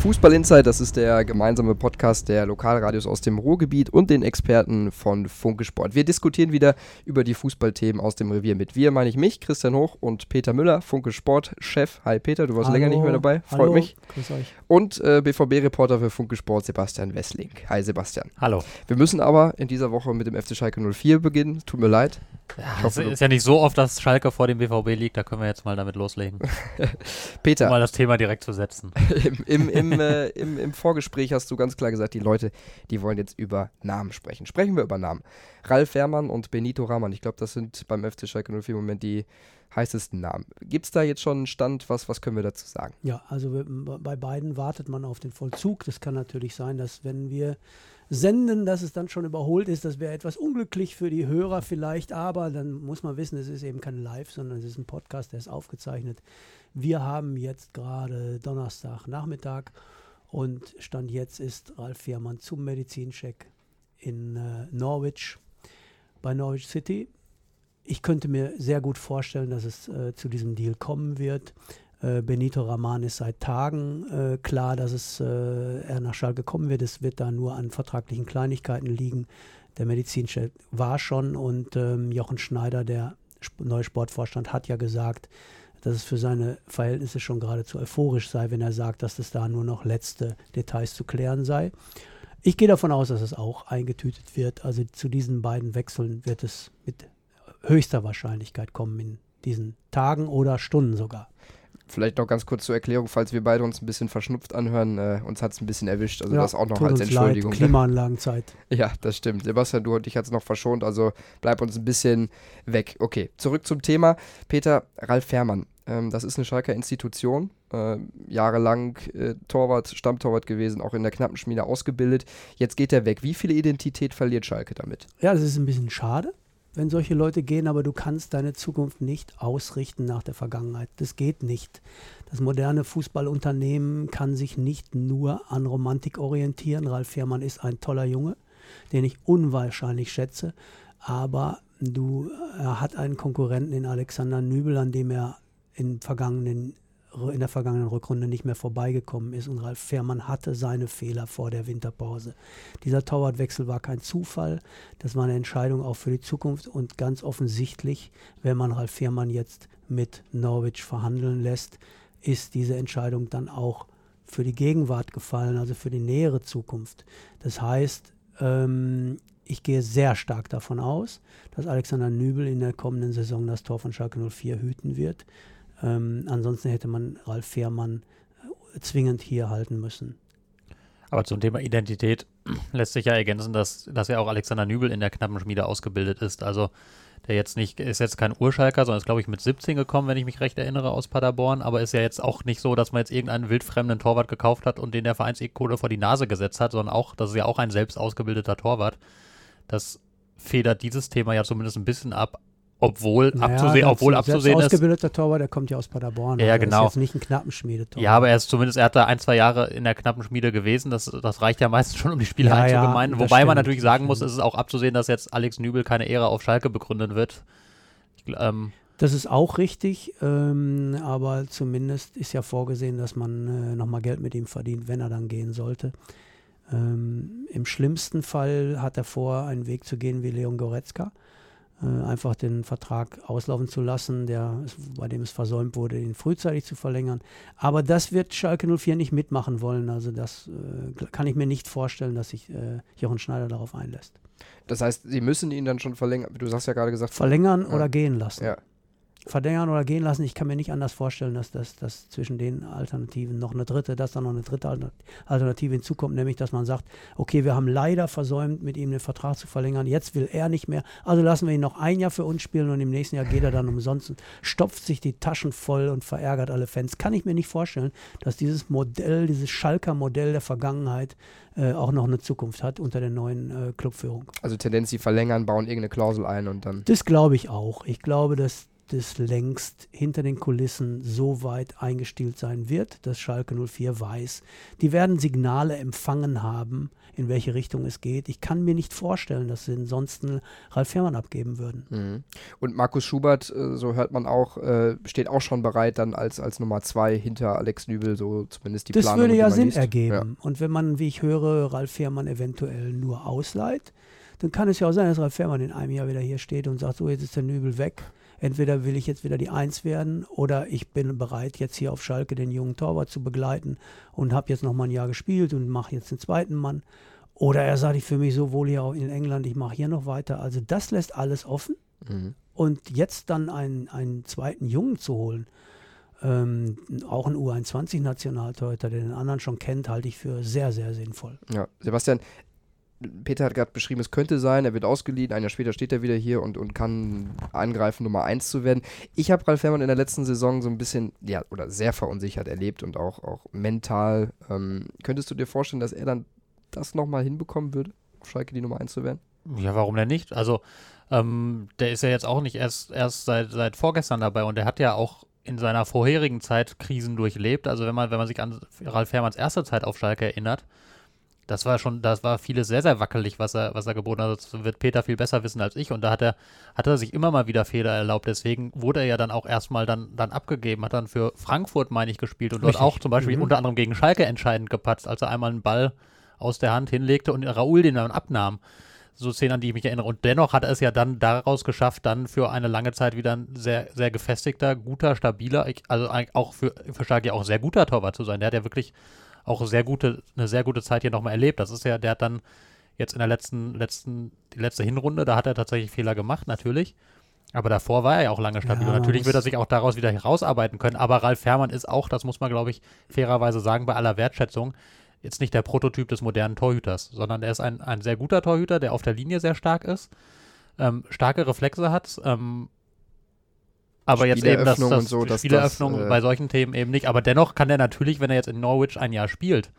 Fußball Insight, das ist der gemeinsame Podcast der Lokalradios aus dem Ruhrgebiet und den Experten von Funke Sport. Wir diskutieren wieder über die Fußballthemen aus dem Revier mit. Wir meine ich mich, Christian Hoch und Peter Müller, Funke Sport Chef. Hi Peter, du warst Hallo. länger nicht mehr dabei, freut Hallo. mich. Grüß euch. Und äh, BVB-Reporter für Funke Sport Sebastian Wessling. Hi Sebastian. Hallo. Wir müssen aber in dieser Woche mit dem FC Schalke 04 beginnen. Tut mir leid. Ja, Ich es hoffe, ist ja nicht so oft, dass Schalke vor dem BVB liegt, da können wir jetzt mal damit loslegen, um Peter, mal das Thema direkt zu setzen. im, im, im, äh, im, im Vorgespräch hast du ganz klar gesagt, die Leute, die wollen jetzt über Namen sprechen. Sprechen wir über Namen. Ralf Fährmann und Benito Rahman, ich glaube, das sind beim FC Schalke 04 im Moment die heißesten Namen. Gibt es da jetzt schon einen Stand? Was, was können wir dazu sagen? Ja, also wir- bei beiden wartet man auf den Vollzug. Das kann natürlich sein, dass wenn wir senden, dass es dann schon überholt ist. Das wäre etwas unglücklich für die Hörer vielleicht, aber dann muss man wissen, es ist eben kein Live, sondern es ist ein Podcast, der ist aufgezeichnet. Wir haben jetzt gerade Donnerstag Nachmittag und Stand jetzt ist Ralf Fährmann zum Medizincheck in äh, Norwich bei Norwich City. Ich könnte mir sehr gut vorstellen, dass es äh, zu diesem Deal kommen wird. Äh, Benito Raman ist seit Tagen äh, klar, dass es, äh, er nach Schalke kommen wird. Es wird da nur an vertraglichen Kleinigkeiten liegen. Der Medizinchef war schon und ähm, Jochen Schneider, der neue Sportvorstand, hat ja gesagt, dass es für seine Verhältnisse schon geradezu euphorisch sei, wenn er sagt, dass es da nur noch letzte Details zu klären sei. Ich gehe davon aus, dass es auch eingetütet wird. Also zu diesen beiden Wechseln wird es mit höchster Wahrscheinlichkeit kommen in diesen Tagen oder Stunden sogar. Vielleicht noch ganz kurz zur Erklärung, falls wir beide uns ein bisschen verschnupft anhören. Äh, uns hat es ein bisschen erwischt, also Ja, das auch noch als Entschuldigung. Leid, Klimaanlagenzeit. Ja, das stimmt. Sebastian, du und ich hat's noch verschont, also bleib uns ein bisschen weg. Okay, zurück zum Thema. Peter, Ralf Fährmann, ähm, das ist eine Schalker Institution, äh, jahrelang äh, Torwart, Stammtorwart gewesen, auch in der knappen Schmiede ausgebildet. Jetzt geht er weg. Wie viel Identität verliert Schalke damit? Ja, das ist ein bisschen schade, wenn solche Leute gehen, aber du kannst deine Zukunft nicht ausrichten nach der Vergangenheit. Das geht nicht. Das moderne Fußballunternehmen kann sich nicht nur an Romantik orientieren. Ralf Fährmann ist ein toller Junge, den ich unwahrscheinlich schätze, aber du, er hat einen Konkurrenten in Alexander Nübel, an dem er in, vergangenen, in der vergangenen Rückrunde nicht mehr vorbeigekommen ist. Und Ralf Fährmann hatte seine Fehler vor der Winterpause. Dieser Torwartwechsel war kein Zufall. Das war eine Entscheidung auch für die Zukunft. Und ganz offensichtlich, wenn man Ralf Fährmann jetzt mit Norwich verhandeln lässt, ist diese Entscheidung dann auch für die Gegenwart gefallen, also für die nähere Zukunft. Das heißt, ähm, ich gehe sehr stark davon aus, dass Alexander Nübel in der kommenden Saison das Tor von Schalke 04 hüten wird. Ähm, ansonsten hätte man Ralf Fährmann äh, zwingend hier halten müssen. Aber zum Thema Identität lässt sich ja ergänzen, dass, dass ja auch Alexander Nübel in der knappen Schmiede ausgebildet ist. Also der jetzt nicht, ist jetzt kein Urschalker, sondern ist, glaube ich, mit 17 gekommen, wenn ich mich recht erinnere, aus Paderborn. Aber ist ja jetzt auch nicht so, dass man jetzt irgendeinen wildfremden Torwart gekauft hat und den der Vereinskohle vor die Nase gesetzt hat, sondern auch, das ist ja auch ein selbst ausgebildeter Torwart. Das federt dieses Thema ja zumindest ein bisschen ab, obwohl Naja, abzusehen, obwohl abzusehen ist. ausgebildeter Torwart, der kommt ja aus Paderborn. Ja, ja, also genau. Ist jetzt nicht ein Knappenschmiedetorwart. Ja, aber er ist zumindest, er hat da ein, zwei Jahre in der knappen Schmiede gewesen. Das, das reicht ja meistens schon, um die Spiele Ja, ja, einzugemeinen. das Wobei man stimmt, natürlich das sagen muss, stimmt. es ist auch abzusehen, dass jetzt Alex Nübel keine Ehre auf Schalke begründen wird. Ich, ähm, Das ist auch richtig, ähm, aber zumindest ist ja vorgesehen, dass man äh, nochmal Geld mit ihm verdient, wenn er dann gehen sollte. Ähm, Im schlimmsten Fall hat er vor, einen Weg zu gehen wie Leon Goretzka. Äh, einfach den Vertrag auslaufen zu lassen, der, bei dem es versäumt wurde, ihn frühzeitig zu verlängern. Aber das wird Schalke 04 nicht mitmachen wollen. Also das äh, kann ich mir nicht vorstellen, dass sich äh, Jochen Schneider darauf einlässt. Das heißt, sie müssen ihn dann schon verlängern. Du hast ja gerade gesagt, Verlängern Ja. oder gehen lassen. ja. Verlängern oder gehen lassen. Ich kann mir nicht anders vorstellen, dass, das dass zwischen den Alternativen noch eine dritte, dass da noch eine dritte Alter- Alternative hinzukommt, nämlich dass man sagt, okay, wir haben leider versäumt, mit ihm den Vertrag zu verlängern, jetzt will er nicht mehr, also lassen wir ihn noch ein Jahr für uns spielen und im nächsten Jahr geht er dann umsonst und stopft sich die Taschen voll und verärgert alle Fans. Kann ich mir nicht vorstellen, dass dieses Modell, dieses Schalker Modell der Vergangenheit äh, auch noch eine Zukunft hat unter der neuen äh, Clubführung. Also Tendenz, sie verlängern, bauen irgendeine Klausel ein und dann. Das glaube ich auch. Ich glaube, dass das längst hinter den Kulissen so weit eingestielt sein wird, dass Schalke 04 weiß, die werden Signale empfangen haben, in welche Richtung es geht. Ich kann mir nicht vorstellen, dass sie ansonsten Ralf Fährmann abgeben würden. Mhm. Und Markus Schubert, äh, so hört man auch, äh, steht auch schon bereit dann als, als Nummer zwei hinter Alex Nübel, so zumindest die das Planung. Das würde ja Sinn liest. ergeben. Ja. Und wenn man, wie ich höre, Ralf Fährmann eventuell nur ausleiht, dann kann es ja auch sein, dass Ralf Fährmann in einem Jahr wieder hier steht und sagt, so jetzt ist der Nübel weg. Entweder will ich jetzt wieder die Eins werden oder ich bin bereit, jetzt hier auf Schalke den jungen Torwart zu begleiten und habe jetzt noch mal ein Jahr gespielt und mache jetzt den zweiten Mann. Oder er sagt, ich fühle mich so wohl hier auch in England, ich mache hier noch weiter. Also das lässt alles offen. Mhm. Und jetzt dann einen, einen zweiten Jungen zu holen, ähm, auch ein U21-Nationaltorhüter, der den anderen schon kennt, halte ich für sehr, sehr sinnvoll. Ja, Sebastian, Peter hat gerade beschrieben, es könnte sein, er wird ausgeliehen, ein Jahr später steht er wieder hier und, und kann angreifen, Nummer 1 zu werden. Ich habe Ralf Fährmann in der letzten Saison so ein bisschen, ja, oder sehr verunsichert erlebt und auch, auch mental. Ähm, könntest du dir vorstellen, dass er dann das nochmal hinbekommen würde, auf Schalke die Nummer 1 zu werden? Ja, warum denn nicht? Also, ähm, der ist ja jetzt auch nicht erst, erst seit, seit vorgestern dabei und der hat ja auch in seiner vorherigen Zeit Krisen durchlebt. Also wenn man, wenn man sich an Ralf Fährmanns erste Zeit auf Schalke erinnert, das war schon, das war vieles sehr, sehr wackelig, was er, was er geboten hat. Das wird Peter viel besser wissen als ich. Und da hat er, hat er sich immer mal wieder Fehler erlaubt. Deswegen wurde er ja dann auch erstmal dann, dann abgegeben, hat dann für Frankfurt, meine ich, gespielt und dort Richtig. auch zum Beispiel mhm. unter anderem gegen Schalke entscheidend gepatzt, als er einmal einen Ball aus der Hand hinlegte und Raoul den dann abnahm. So Szenen, an die ich mich erinnere. Und dennoch hat er es ja dann daraus geschafft, dann für eine lange Zeit wieder ein sehr, sehr gefestigter, guter, stabiler, also auch für, für Schalke auch sehr guter Torwart zu sein. Der hat ja wirklich auch sehr gute, eine sehr gute Zeit hier nochmal erlebt. Das ist ja, der hat dann jetzt in der letzten, letzten, die letzte Hinrunde, da hat er tatsächlich Fehler gemacht, natürlich. Aber davor war er ja auch lange stabil. Ja, und natürlich wird er sich auch daraus wieder herausarbeiten können. Aber Ralf Fährmann ist auch, das muss man, glaube ich, fairerweise sagen, bei aller Wertschätzung, jetzt nicht der Prototyp des modernen Torhüters, sondern er ist ein, ein sehr guter Torhüter, der auf der Linie sehr stark ist, ähm, starke Reflexe hat, ähm, aber jetzt eben das, das so, Spieleröffnung das, äh, bei solchen Themen eben nicht. Aber dennoch kann er natürlich, wenn er jetzt in Norwich ein Jahr spielt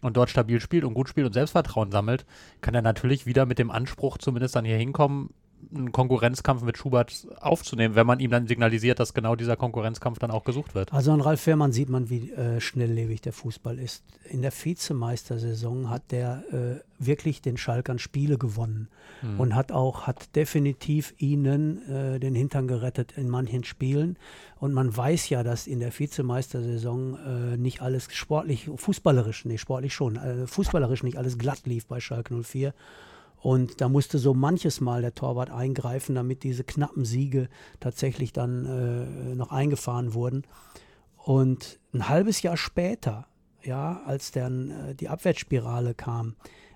und dort stabil spielt und gut spielt und Selbstvertrauen sammelt, kann er natürlich wieder mit dem Anspruch zumindest dann hier hinkommen, einen Konkurrenzkampf mit Schubert aufzunehmen, wenn man ihm dann signalisiert, dass genau dieser Konkurrenzkampf dann auch gesucht wird. Also an Ralf Fährmann sieht man, wie äh, schnelllebig der Fußball ist. In der Vizemeistersaison hat der äh, wirklich den Schalkern Spiele gewonnen hm. und hat auch, hat definitiv ihnen äh, den Hintern gerettet in manchen Spielen. Und man weiß ja, dass in der Vizemeistersaison äh, nicht alles sportlich, fußballerisch, nee, sportlich schon, äh, fußballerisch nicht alles glatt lief bei Schalke 04 und da musste so manches Mal der Torwart eingreifen, damit diese knappen Siege tatsächlich dann äh, noch eingefahren wurden. Und ein halbes Jahr später, ja, als dann äh, die Abwärtsspirale kam,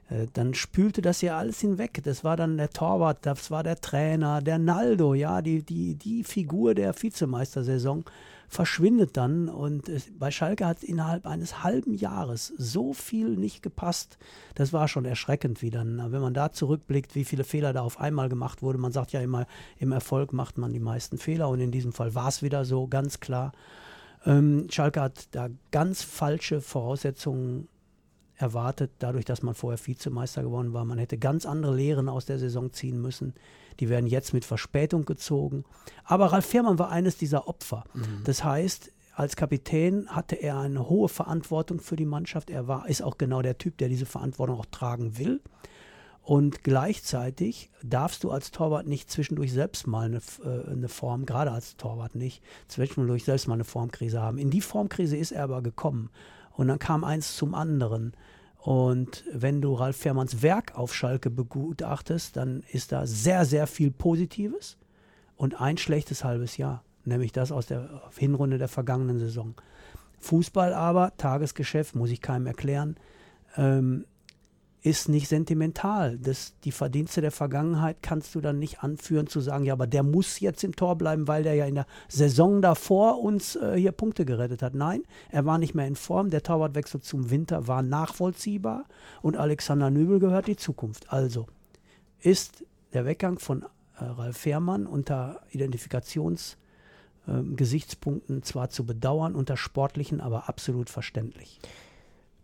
äh, dann spülte das ja alles hinweg. Das war dann der Torwart, das war der Trainer, der Naldo, ja, die, die, die Figur der Vizemeistersaison verschwindet dann. Und es, bei Schalke hat innerhalb eines halben Jahres so viel nicht gepasst. Das war schon erschreckend, wie dann, wenn man da zurückblickt, wie viele Fehler da auf einmal gemacht wurde. Man sagt ja immer, im Erfolg macht man die meisten Fehler. Und in diesem Fall war es wieder so, ganz klar. Ähm, Schalke hat da ganz falsche Voraussetzungen erwartet, dadurch, dass man vorher Vizemeister geworden war. Man hätte ganz andere Lehren aus der Saison ziehen müssen. Die werden jetzt mit Verspätung gezogen. Aber Ralf Fährmann war eines dieser Opfer. Mhm. Das heißt, als Kapitän hatte er eine hohe Verantwortung für die Mannschaft. Er war, ist auch genau der Typ, der diese Verantwortung auch tragen will. Und gleichzeitig darfst du als Torwart nicht zwischendurch selbst mal eine, äh, eine, Form, gerade als Torwart nicht, zwischendurch selbst mal eine Formkrise haben. In die Formkrise ist er aber gekommen. Und dann kam eins zum anderen. Und wenn du Ralf Fährmanns Werk auf Schalke begutachtest, dann ist da sehr, sehr viel Positives und ein schlechtes halbes Jahr, nämlich das aus der Hinrunde der vergangenen Saison. Fußball aber, Tagesgeschäft, muss ich keinem erklären, ähm, ist nicht sentimental. Das, die Verdienste der Vergangenheit kannst du dann nicht anführen zu sagen, ja, aber der muss jetzt im Tor bleiben, weil der ja in der Saison davor uns äh, hier Punkte gerettet hat. Nein, er war nicht mehr in Form. Der Torwartwechsel zum Winter war nachvollziehbar und Alexander Nübel gehört die Zukunft. Also ist der Weggang von äh, Ralf Fährmann unter Identifikationsgesichtspunkten ähm, zwar zu bedauern, unter sportlichen aber absolut verständlich.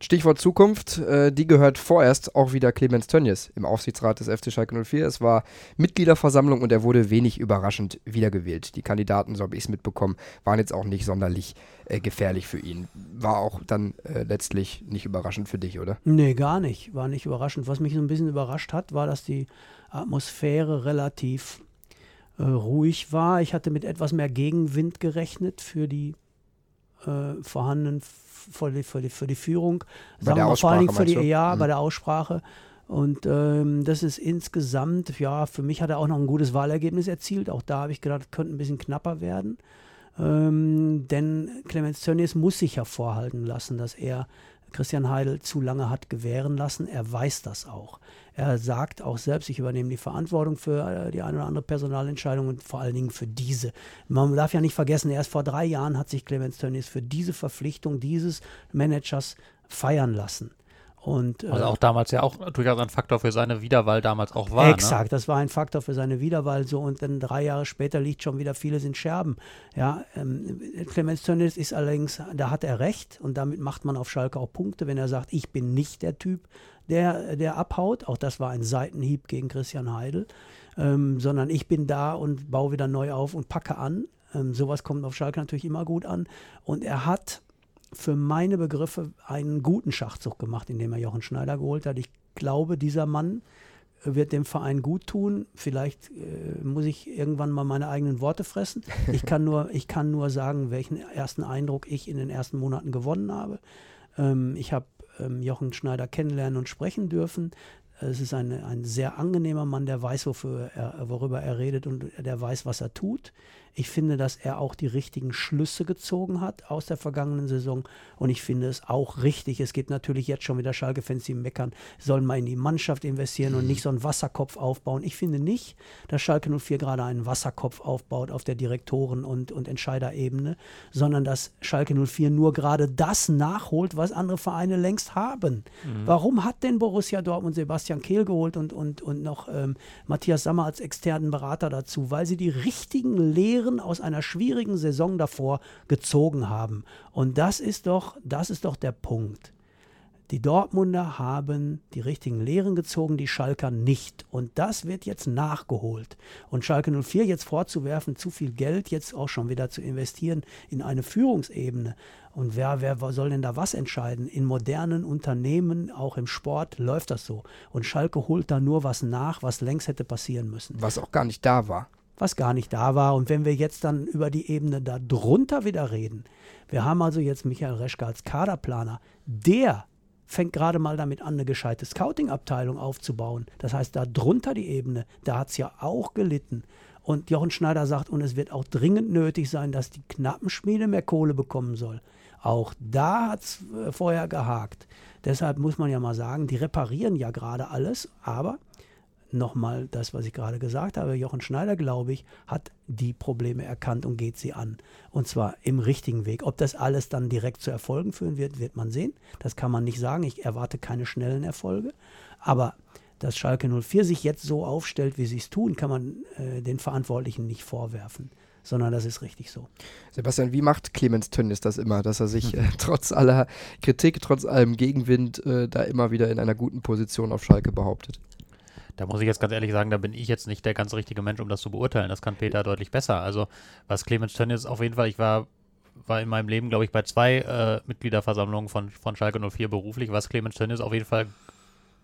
Stichwort Zukunft, äh, die gehört vorerst auch wieder Clemens Tönnies im Aufsichtsrat des FC Schalke 04. Es war Mitgliederversammlung und er wurde wenig überraschend wiedergewählt. Die Kandidaten, so habe ich es mitbekommen, waren jetzt auch nicht sonderlich äh, gefährlich für ihn. War auch dann äh, letztlich nicht überraschend für dich, oder? Nee, gar nicht. War nicht überraschend. Was mich so ein bisschen überrascht hat, war, dass die Atmosphäre relativ äh, ruhig war. Ich hatte mit etwas mehr Gegenwind gerechnet für die äh, vorhandenen für die, für die, für die Führung, bei der wir, vor allen Dingen für die, ja, Mhm. bei der Aussprache. Und ähm, das ist insgesamt, ja, für mich hat er auch noch ein gutes Wahlergebnis erzielt. Auch da habe ich gedacht, könnte ein bisschen knapper werden. Ähm, denn Clemens Tönnies muss sich hervorhalten lassen, dass er Christian Heidel zu lange hat gewähren lassen. Er weiß das auch. Er sagt auch selbst, ich übernehme die Verantwortung für äh, die eine oder andere Personalentscheidung und vor allen Dingen für diese. Man darf ja nicht vergessen, erst vor drei Jahren hat sich Clemens Tönnies für diese Verpflichtung dieses Managers feiern lassen. Und, Also auch damals ja auch durchaus ein Faktor für seine Wiederwahl damals auch war. Ne? Exakt, das war ein Faktor für seine Wiederwahl so und dann drei Jahre später liegt schon wieder vieles in Scherben. Ja, ähm, Clemens Tönnies ist allerdings, da hat er recht und damit macht man auf Schalke auch Punkte, wenn er sagt, ich bin nicht der Typ, der, der abhaut. Auch das war ein Seitenhieb gegen Christian Heidel, ähm, sondern ich bin da und baue wieder neu auf und packe an. Ähm, sowas kommt auf Schalke natürlich immer gut an und er hat für meine Begriffe einen guten Schachzug gemacht, indem er Jochen Schneider geholt hat. Ich glaube, dieser Mann wird dem Verein gut tun. Vielleicht äh, muss ich irgendwann mal meine eigenen Worte fressen. Ich kann nur, ich kann nur sagen, welchen ersten Eindruck ich in den ersten Monaten gewonnen habe. Ähm, ich habe ähm, Jochen Schneider kennenlernen und sprechen dürfen. Es ist eine, ein sehr angenehmer Mann, der weiß, wofür er, worüber er redet und der weiß, was er tut. Ich finde, dass er auch die richtigen Schlüsse gezogen hat aus der vergangenen Saison. Und ich finde es auch richtig. Es gibt natürlich jetzt schon wieder Schalke-Fans, die meckern, sollen mal in die Mannschaft investieren und nicht so einen Wasserkopf aufbauen. Ich finde nicht, dass Schalke 04 gerade einen Wasserkopf aufbaut auf der Direktoren- und, und Entscheiderebene, sondern dass Schalke 04 nur gerade das nachholt, was andere Vereine längst haben. Warum hat denn Borussia Dortmund Sebastian Kehl geholt und, und, und noch ähm, Matthias Sammer als externen Berater dazu? Weil sie die richtigen Lehren aus einer schwierigen Saison davor gezogen haben. Und das ist doch, das ist doch der Punkt. Die Dortmunder haben die richtigen Lehren gezogen, die Schalker nicht. Und das wird jetzt nachgeholt. Und Schalke 04 jetzt vorzuwerfen, zu viel Geld jetzt auch schon wieder zu investieren in eine Führungsebene. Und wer, wer soll denn da was entscheiden? In modernen Unternehmen, auch im Sport, läuft das so. Und Schalke holt da nur was nach, was längst hätte passieren müssen Was auch gar nicht da war. Was gar nicht da war. Und wenn wir jetzt dann über die Ebene da drunter wieder reden, wir haben also jetzt Michael Reschke als Kaderplaner, der fängt gerade mal damit an, eine gescheite Scouting-Abteilung aufzubauen. Das heißt, da drunter die Ebene, da hat es ja auch gelitten. Und Jochen Schneider sagt, und es wird auch dringend nötig sein, dass die Knappenschmiede mehr Kohle bekommen soll. Auch da hat es äh, vorher gehakt. Deshalb muss man ja mal sagen, die reparieren ja gerade alles, aber nochmal das, was ich gerade gesagt habe. Jochen Schneider, glaube ich, hat die Probleme erkannt und geht sie an. Und zwar im richtigen Weg. Ob das alles dann direkt zu Erfolgen führen wird, wird man sehen. Das kann man nicht sagen. Ich erwarte keine schnellen Erfolge. Aber dass Schalke 04 sich jetzt so aufstellt, wie sie es tun, kann man äh, den Verantwortlichen nicht vorwerfen. Sondern das ist richtig so. Sebastian, wie macht Clemens Tönnies das immer, dass er sich äh, trotz aller Kritik, trotz allem Gegenwind äh, da immer wieder in einer guten Position auf Schalke behauptet? Da muss ich jetzt ganz ehrlich sagen, da bin ich jetzt nicht der ganz richtige Mensch, um das zu beurteilen. Das kann Peter deutlich besser. Also was Clemens Tönnies auf jeden Fall, ich war, war in meinem Leben, glaube ich, bei zwei äh, Mitgliederversammlungen von, von Schalke 04 beruflich. Was Clemens Tönnies auf jeden Fall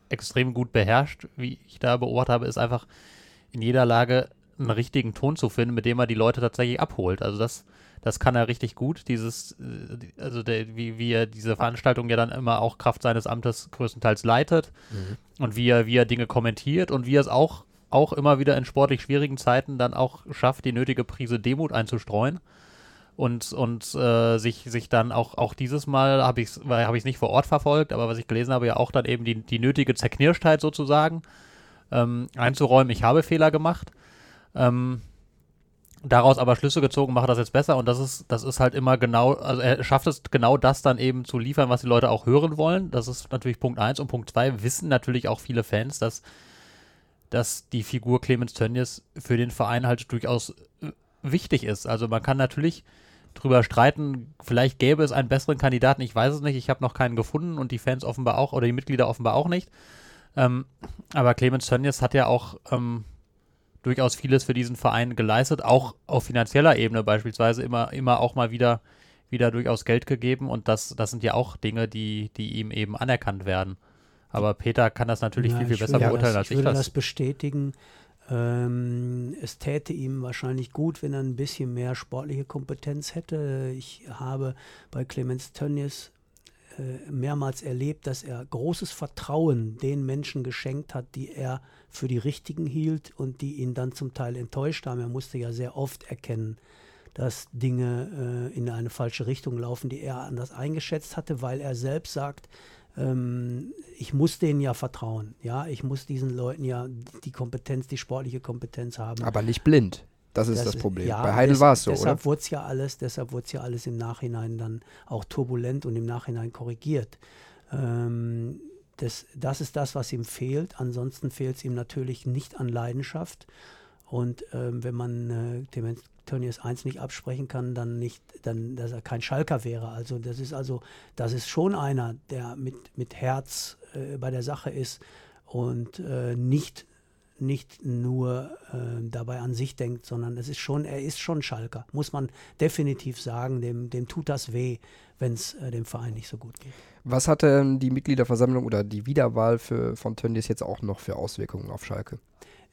extrem gut beherrscht, wie ich da beobachtet habe, ist einfach in jeder Lage einen richtigen Ton zu finden, mit dem er die Leute tatsächlich abholt. Also das, das kann er richtig gut. Dieses, äh, also der, wie, wie er diese Veranstaltung ja dann immer auch Kraft seines Amtes größtenteils leitet und wie er, wie er Dinge kommentiert und wie er es auch, auch immer wieder in sportlich schwierigen Zeiten dann auch schafft, die nötige Prise Demut einzustreuen. Und, und äh, sich, sich dann auch, auch dieses Mal habe ich es hab ich's nicht vor Ort verfolgt, aber was ich gelesen habe, ja auch dann eben die, die nötige Zerknirschtheit sozusagen ähm, einzuräumen. Ich habe Fehler gemacht. Ähm, daraus aber Schlüsse gezogen, mache das jetzt besser und das ist, das ist halt immer genau, also er schafft es genau das dann eben zu liefern, was die Leute auch hören wollen. Das ist natürlich Punkt eins und Punkt zwei wissen natürlich auch viele Fans, dass, dass die Figur Clemens Tönnies für den Verein halt durchaus äh, wichtig ist. Also man kann natürlich drüber streiten, vielleicht gäbe es einen besseren Kandidaten, ich weiß es nicht, ich habe noch keinen gefunden und die Fans offenbar auch oder die Mitglieder offenbar auch nicht. Ähm, aber Clemens Tönnies hat ja auch ähm, durchaus vieles für diesen Verein geleistet, auch auf finanzieller Ebene beispielsweise immer, immer auch mal wieder, wieder durchaus Geld gegeben und das, das sind ja auch Dinge, die, die ihm eben anerkannt werden. Aber Peter kann das natürlich ja, viel, viel besser beurteilen das, als ich. Ich würde das bestätigen. Ähm, es täte ihm wahrscheinlich gut, wenn er ein bisschen mehr sportliche Kompetenz hätte. Ich habe bei Clemens Tönnies mehrmals erlebt, dass er großes Vertrauen den Menschen geschenkt hat, die er für die richtigen hielt und die ihn dann zum Teil enttäuscht haben. Er musste ja sehr oft erkennen, dass Dinge äh, in eine falsche Richtung laufen, die er anders eingeschätzt hatte, weil er selbst sagt, ähm, ich muss denen ja vertrauen. Ja, ich muss diesen Leuten ja die Kompetenz, die sportliche Kompetenz haben. Aber nicht blind. Das ist das, das Problem. Ja, Bei Heidel war es so, deshalb oder? ja alles, deshalb wurde es ja alles im Nachhinein dann auch turbulent und im Nachhinein korrigiert. Ähm, das, das ist das, was ihm fehlt. Ansonsten fehlt es ihm natürlich nicht an Leidenschaft. Und ähm, wenn man äh, dem Tönnies 1 nicht absprechen kann, dann nicht, dann, dass er kein Schalker wäre. Also das ist also, das ist schon einer, der mit, mit Herz äh, bei der Sache ist und äh, nicht nicht nur äh, dabei an sich denkt, sondern es ist schon, er ist schon Schalker, muss man definitiv sagen. Dem, dem tut das weh, wenn es äh, dem Verein nicht so gut geht. Was hatte die Mitgliederversammlung oder die Wiederwahl für, von Tönnies jetzt auch noch für Auswirkungen auf Schalke?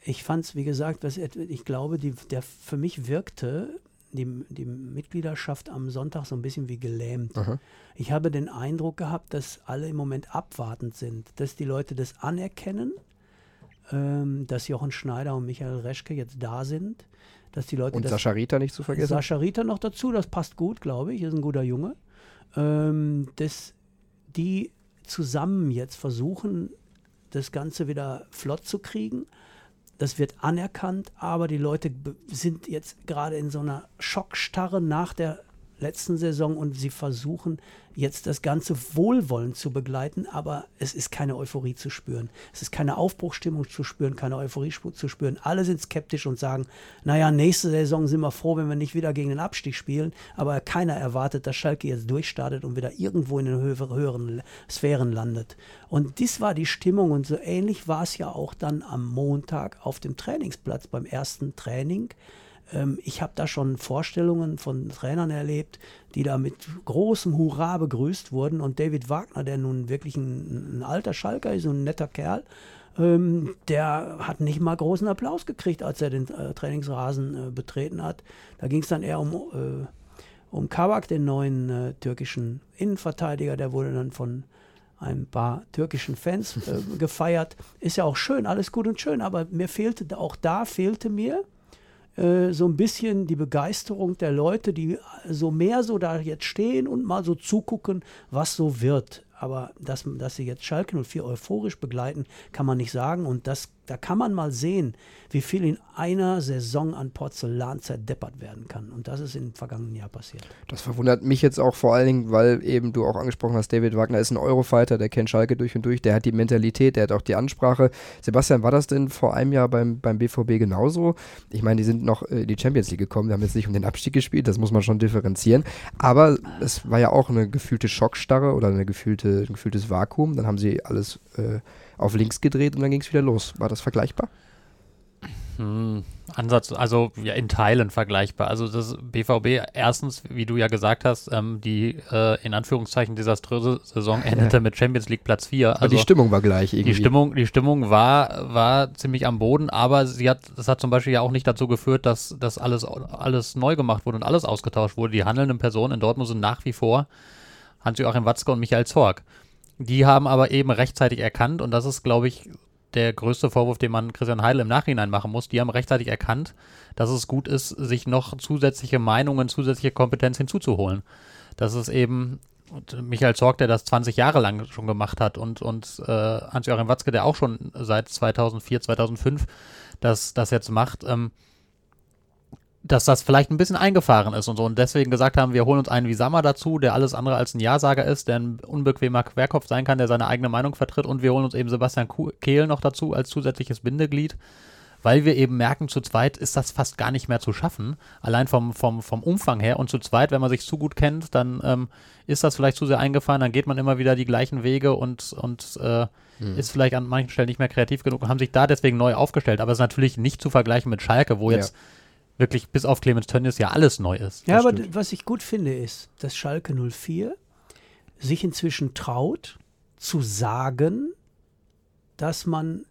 Ich fand es, wie gesagt, was, ich glaube, die, der für mich wirkte die, die Mitgliedschaft am Sonntag so ein bisschen wie gelähmt. Aha. Ich habe den Eindruck gehabt, dass alle im Moment abwartend sind, dass die Leute das anerkennen, ähm, dass Jochen Schneider und Michael Reschke jetzt da sind. Dass die Leute und das, Sascha Rita nicht zu vergessen. Sascha Rita noch dazu, das passt gut, glaube ich, ist ein guter Junge. Ähm, dass die zusammen jetzt versuchen, das Ganze wieder flott zu kriegen. Das wird anerkannt, aber die Leute sind jetzt gerade in so einer Schockstarre nach der letzten Saison und sie versuchen jetzt das Ganze wohlwollend zu begleiten, aber es ist keine Euphorie zu spüren. Es ist keine Aufbruchstimmung zu spüren, keine Euphorie zu spüren. Alle sind skeptisch und sagen, naja, nächste Saison sind wir froh, wenn wir nicht wieder gegen den Abstieg spielen, aber keiner erwartet, dass Schalke jetzt durchstartet und wieder irgendwo in den höheren Sphären landet. Und dies war die Stimmung und so ähnlich war es ja auch dann am Montag auf dem Trainingsplatz beim ersten Training ähm, ich habe da schon Vorstellungen von Trainern erlebt, die da mit großem Hurra begrüßt wurden. Und David Wagner, der nun wirklich ein, ein alter Schalker ist, ein netter Kerl, ähm, der hat nicht mal großen Applaus gekriegt, als er den äh, Trainingsrasen äh, betreten hat. Da ging es dann eher um, äh, um Kabak, den neuen äh, türkischen Innenverteidiger. Der wurde dann von ein paar türkischen Fans äh, gefeiert. Ist ja auch schön, alles gut und schön, aber mir fehlte, auch da fehlte mir äh, so ein bisschen die Begeisterung der Leute, die so mehr so da jetzt stehen und mal so zugucken, was so wird. Aber dass, dass sie jetzt Schalke 04 euphorisch begleiten, kann man nicht sagen. Und das da kann man mal sehen, wie viel in einer Saison an Porzellan zerdeppert werden kann. Und das ist im vergangenen Jahr passiert. Das verwundert mich jetzt auch vor allen Dingen, weil eben du auch angesprochen hast, David Wagner ist ein Eurofighter, der kennt Schalke durch und durch, der hat die Mentalität, der hat auch die Ansprache. Sebastian, war das denn vor einem Jahr beim, beim BVB genauso? Ich meine, die sind noch in die Champions League gekommen, die haben jetzt nicht um den Abstieg gespielt, das muss man schon differenzieren. Aber es war ja auch eine gefühlte Schockstarre oder eine gefühlte, ein gefühltes Vakuum. Dann haben sie alles äh, auf links gedreht und dann ging es wieder los. War das vergleichbar? Hm, Ansatz, also ja, in Teilen vergleichbar. Also das BVB, erstens, wie du ja gesagt hast, ähm, die äh, in Anführungszeichen desaströse Saison endete mit Champions League Platz 4. Also die Stimmung war gleich irgendwie. Die Stimmung, die Stimmung war, war ziemlich am Boden, aber sie hat, das hat zum Beispiel ja auch nicht dazu geführt, dass das alles, alles neu gemacht wurde und alles ausgetauscht wurde. Die handelnden Personen in Dortmund sind nach wie vor Hans-Joachim Watzke und Michael Zorg. Die haben aber eben rechtzeitig erkannt, und das ist, glaube ich, der größte Vorwurf, den man Christian Heidel im Nachhinein machen muss. Die haben rechtzeitig erkannt, dass es gut ist, sich noch zusätzliche Meinungen, zusätzliche Kompetenz hinzuzuholen. Das ist eben Michael Zorg, der das 20 Jahre lang schon gemacht hat und, und äh, Hans-Joachim Watzke, der auch schon seit 2004, 2005 das, das jetzt macht. Ähm, dass das vielleicht ein bisschen eingefahren ist und so und deswegen gesagt haben, wir holen uns einen wie Sammer dazu, der alles andere als ein Ja-Sager ist, der ein unbequemer Querkopf sein kann, der seine eigene Meinung vertritt und wir holen uns eben Sebastian Kehl noch dazu als zusätzliches Bindeglied weil wir eben merken, zu zweit ist das fast gar nicht mehr zu schaffen, allein vom, vom, vom Umfang her. Und zu zweit, wenn man sich zu gut kennt, dann ähm, ist das vielleicht zu sehr eingefahren, dann geht man immer wieder die gleichen Wege und, und äh, hm. ist vielleicht an manchen Stellen nicht mehr kreativ genug und haben sich da deswegen neu aufgestellt. Aber es ist natürlich nicht zu vergleichen mit Schalke, wo jetzt ja. Wirklich bis auf Clemens Tönnies ja alles neu ist. Ja, aber was ich gut finde, ist, dass Schalke 04 sich inzwischen traut, zu sagen, dass man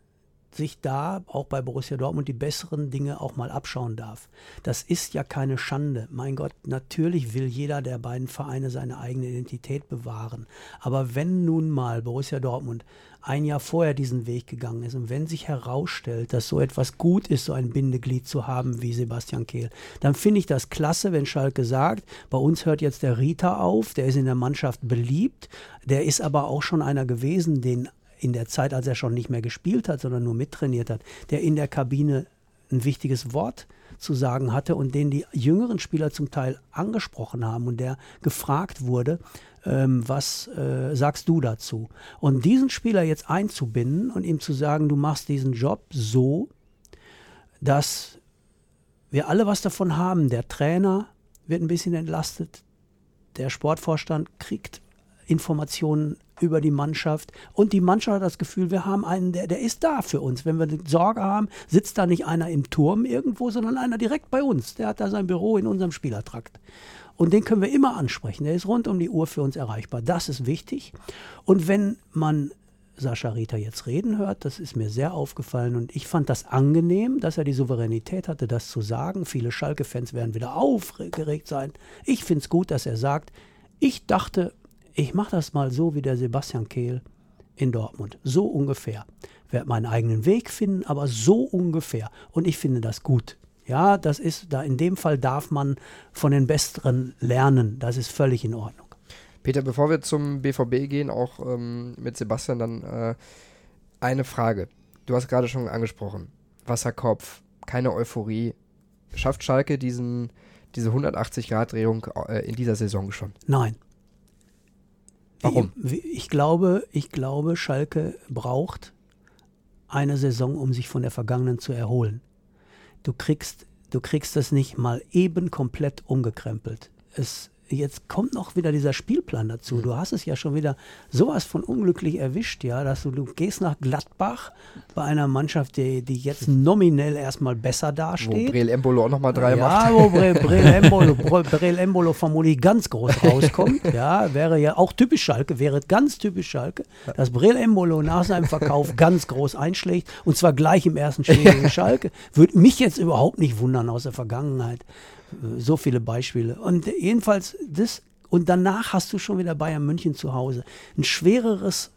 sich da auch bei Borussia Dortmund die besseren Dinge auch mal abschauen darf. Das ist ja keine Schande. Mein Gott, natürlich will jeder der beiden Vereine seine eigene Identität bewahren. Aber wenn nun mal Borussia Dortmund ein Jahr vorher diesen Weg gegangen ist. Und wenn sich herausstellt, dass so etwas gut ist, so ein Bindeglied zu haben wie Sebastian Kehl, dann finde ich das klasse, wenn Schalke sagt, bei uns hört jetzt der Rita auf, der ist in der Mannschaft beliebt, der ist aber auch schon einer gewesen, den in der Zeit, als er schon nicht mehr gespielt hat, sondern nur mittrainiert hat, der in der Kabine ein wichtiges Wort zu sagen hatte und den die jüngeren Spieler zum Teil angesprochen haben und der gefragt wurde, ähm, was äh, sagst du dazu? Und diesen Spieler jetzt einzubinden und ihm zu sagen, du machst diesen Job so, dass wir alle was davon haben. Der Trainer wird ein bisschen entlastet, der Sportvorstand kriegt Informationen über die Mannschaft. Und die Mannschaft hat das Gefühl, wir haben einen, der, der ist da für uns. Wenn wir Sorge haben, sitzt da nicht einer im Turm irgendwo, sondern einer direkt bei uns. Der hat da sein Büro in unserem Spielertrakt. Und den können wir immer ansprechen. Der ist rund um die Uhr für uns erreichbar. Das ist wichtig. Und wenn man Sascha Rita jetzt reden hört, das ist mir sehr aufgefallen und ich fand das angenehm, dass er die Souveränität hatte, das zu sagen. Viele Schalke-Fans werden wieder aufgeregt sein. Ich finde es gut, dass er sagt, ich dachte, ich mache das mal so wie der Sebastian Kehl in Dortmund. So ungefähr. Werde meinen eigenen Weg finden, aber so ungefähr. Und ich finde das gut. Ja, das ist, da in dem Fall darf man von den Besseren lernen. Das ist völlig in Ordnung. Peter, bevor wir zum BVB gehen, auch ähm, mit Sebastian, dann äh, eine Frage. Du hast gerade schon angesprochen. Wasserkopf, keine Euphorie. Schafft Schalke diesen, diese 180-Grad-Drehung äh, in dieser Saison schon? Nein. Warum? Ich, ich, glaube, ich glaube, Schalke braucht eine Saison, um sich von der vergangenen zu erholen. Du kriegst, du kriegst das nicht mal eben komplett umgekrempelt. Es jetzt kommt noch wieder dieser Spielplan dazu. Mhm. Du hast es ja schon wieder sowas von unglücklich erwischt, ja, dass du, du gehst nach Gladbach bei einer Mannschaft, die, die jetzt nominell erstmal besser dasteht. Wo Breel Embolo auch nochmal drei ja, macht. Ja, wo Breel, Breel, Embolo, Breel Embolo vermutlich ganz groß rauskommt, ja, wäre ja auch typisch Schalke, wäre ganz typisch Schalke, dass Breel Embolo nach seinem Verkauf ganz groß einschlägt und zwar gleich im ersten Spiel gegen Schalke. Würde mich jetzt überhaupt nicht wundern aus der Vergangenheit so viele Beispiele. Und jedenfalls das, und danach hast du schon wieder Bayern München zu Hause. Ein schwereres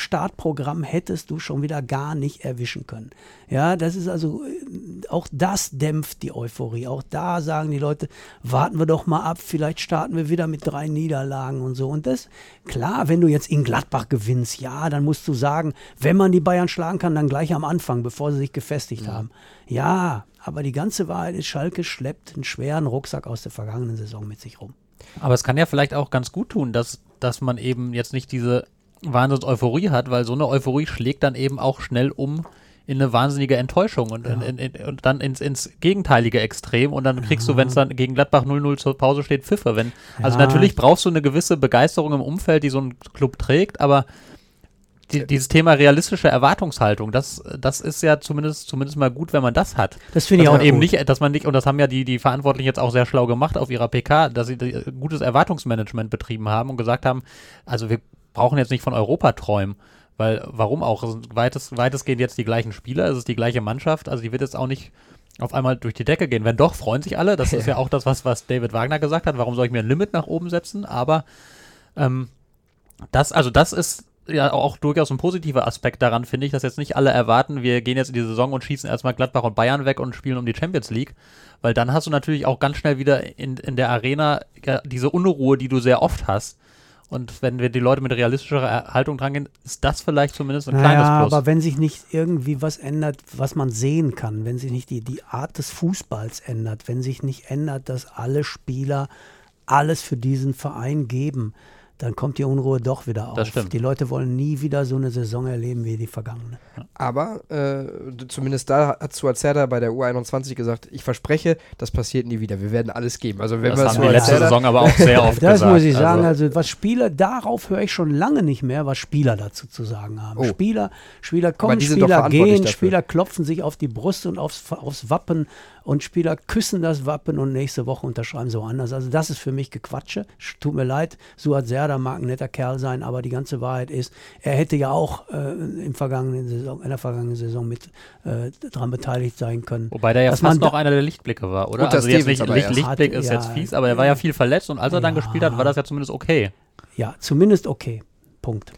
Startprogramm hättest du schon wieder gar nicht erwischen können. Ja, das ist also, äh, auch das dämpft die Euphorie. Auch da sagen die Leute, warten wir doch mal ab, vielleicht starten wir wieder mit drei Niederlagen und so. Und das, klar, wenn du jetzt in Gladbach gewinnst, ja, dann musst du sagen, wenn man die Bayern schlagen kann, dann gleich am Anfang, bevor sie sich gefestigt ja. haben. Ja, aber die ganze Wahrheit ist, Schalke schleppt einen schweren Rucksack aus der vergangenen Saison mit sich rum. Aber es kann ja vielleicht auch ganz gut tun, dass, dass man eben jetzt nicht diese Wahnsinns-Euphorie hat, weil so eine Euphorie schlägt dann eben auch schnell um in eine wahnsinnige Enttäuschung und, ja. in, in, in, und dann ins, ins gegenteilige Extrem und dann kriegst ja. du, wenn es dann gegen Gladbach 0-0 zur Pause steht, Pfiffe. Wenn, ja. Also natürlich brauchst du eine gewisse Begeisterung im Umfeld, die so ein Club trägt, aber die, dieses Thema realistische Erwartungshaltung, das, das ist ja zumindest, zumindest mal gut, wenn man das hat. Das finde ich auch eben gut. nicht, dass man nicht, und das haben ja die, die Verantwortlichen jetzt auch sehr schlau gemacht auf ihrer PK, dass sie gutes Erwartungsmanagement betrieben haben und gesagt haben, also wir brauchen jetzt nicht von Europa träumen. Weil, warum auch? Es sind weitest, weitestgehend jetzt die gleichen Spieler, es ist die gleiche Mannschaft, also die wird jetzt auch nicht auf einmal durch die Decke gehen. Wenn doch, freuen sich alle. Das ist ja auch das, was, was David Wagner gesagt hat. Warum soll ich mir ein Limit nach oben setzen? Aber ähm, das, also das ist ja auch durchaus ein positiver Aspekt daran, finde ich, dass jetzt nicht alle erwarten, wir gehen jetzt in die Saison und schießen erstmal Gladbach und Bayern weg und spielen um die Champions League. Weil dann hast du natürlich auch ganz schnell wieder in, in der Arena diese Unruhe, die du sehr oft hast. Und wenn wir die Leute mit realistischer Haltung drangehen, ist das vielleicht zumindest ein kleines ja, Plus. aber wenn sich nicht irgendwie was ändert, was man sehen kann, wenn sich nicht die, die Art des Fußballs ändert, wenn sich nicht ändert, dass alle Spieler alles für diesen Verein geben, dann kommt die Unruhe doch wieder auf. Das stimmt. Die Leute wollen nie wieder so eine Saison erleben wie die vergangene. Aber äh, zumindest da hat Suazerda bei der U21 gesagt, ich verspreche, das passiert nie wieder. Wir werden alles geben. Also wenn das wir haben die letzte Saison aber auch sehr oft das gesagt. muss ich sagen. Also, was Spieler, darauf höre ich schon lange nicht mehr, was Spieler dazu zu sagen haben. Oh. Spieler, Spieler kommen, Spieler gehen, dafür. Spieler klopfen sich auf die Brust und aufs, aufs Wappen und Spieler küssen das Wappen und nächste Woche unterschreiben so anders. Also das ist für mich Gequatsche. Tut mir leid, Suat Serda mag ein netter Kerl sein, aber die ganze Wahrheit ist, er hätte ja auch äh, im vergangenen Saison, in der vergangenen Saison mit äh, daran beteiligt sein können. Wobei der ja Dass fast man noch da- einer der Lichtblicke war, oder? Unter also jetzt nicht, aber Licht. Lichtblick ist Ja, jetzt fies, aber er war ja viel verletzt und als er dann Ja. gespielt hat, war das ja zumindest okay. Ja, zumindest okay. Punkt.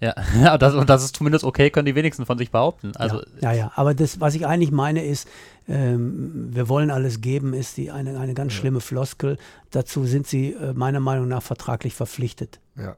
Ja, ja das, und das ist zumindest okay, können die wenigsten von sich behaupten. Also ja, ja, ja, aber das, was ich eigentlich meine, ist, ähm, wir wollen alles geben, ist die eine, eine ganz schlimme Floskel. Dazu sind sie äh, meiner Meinung nach vertraglich verpflichtet. Ja.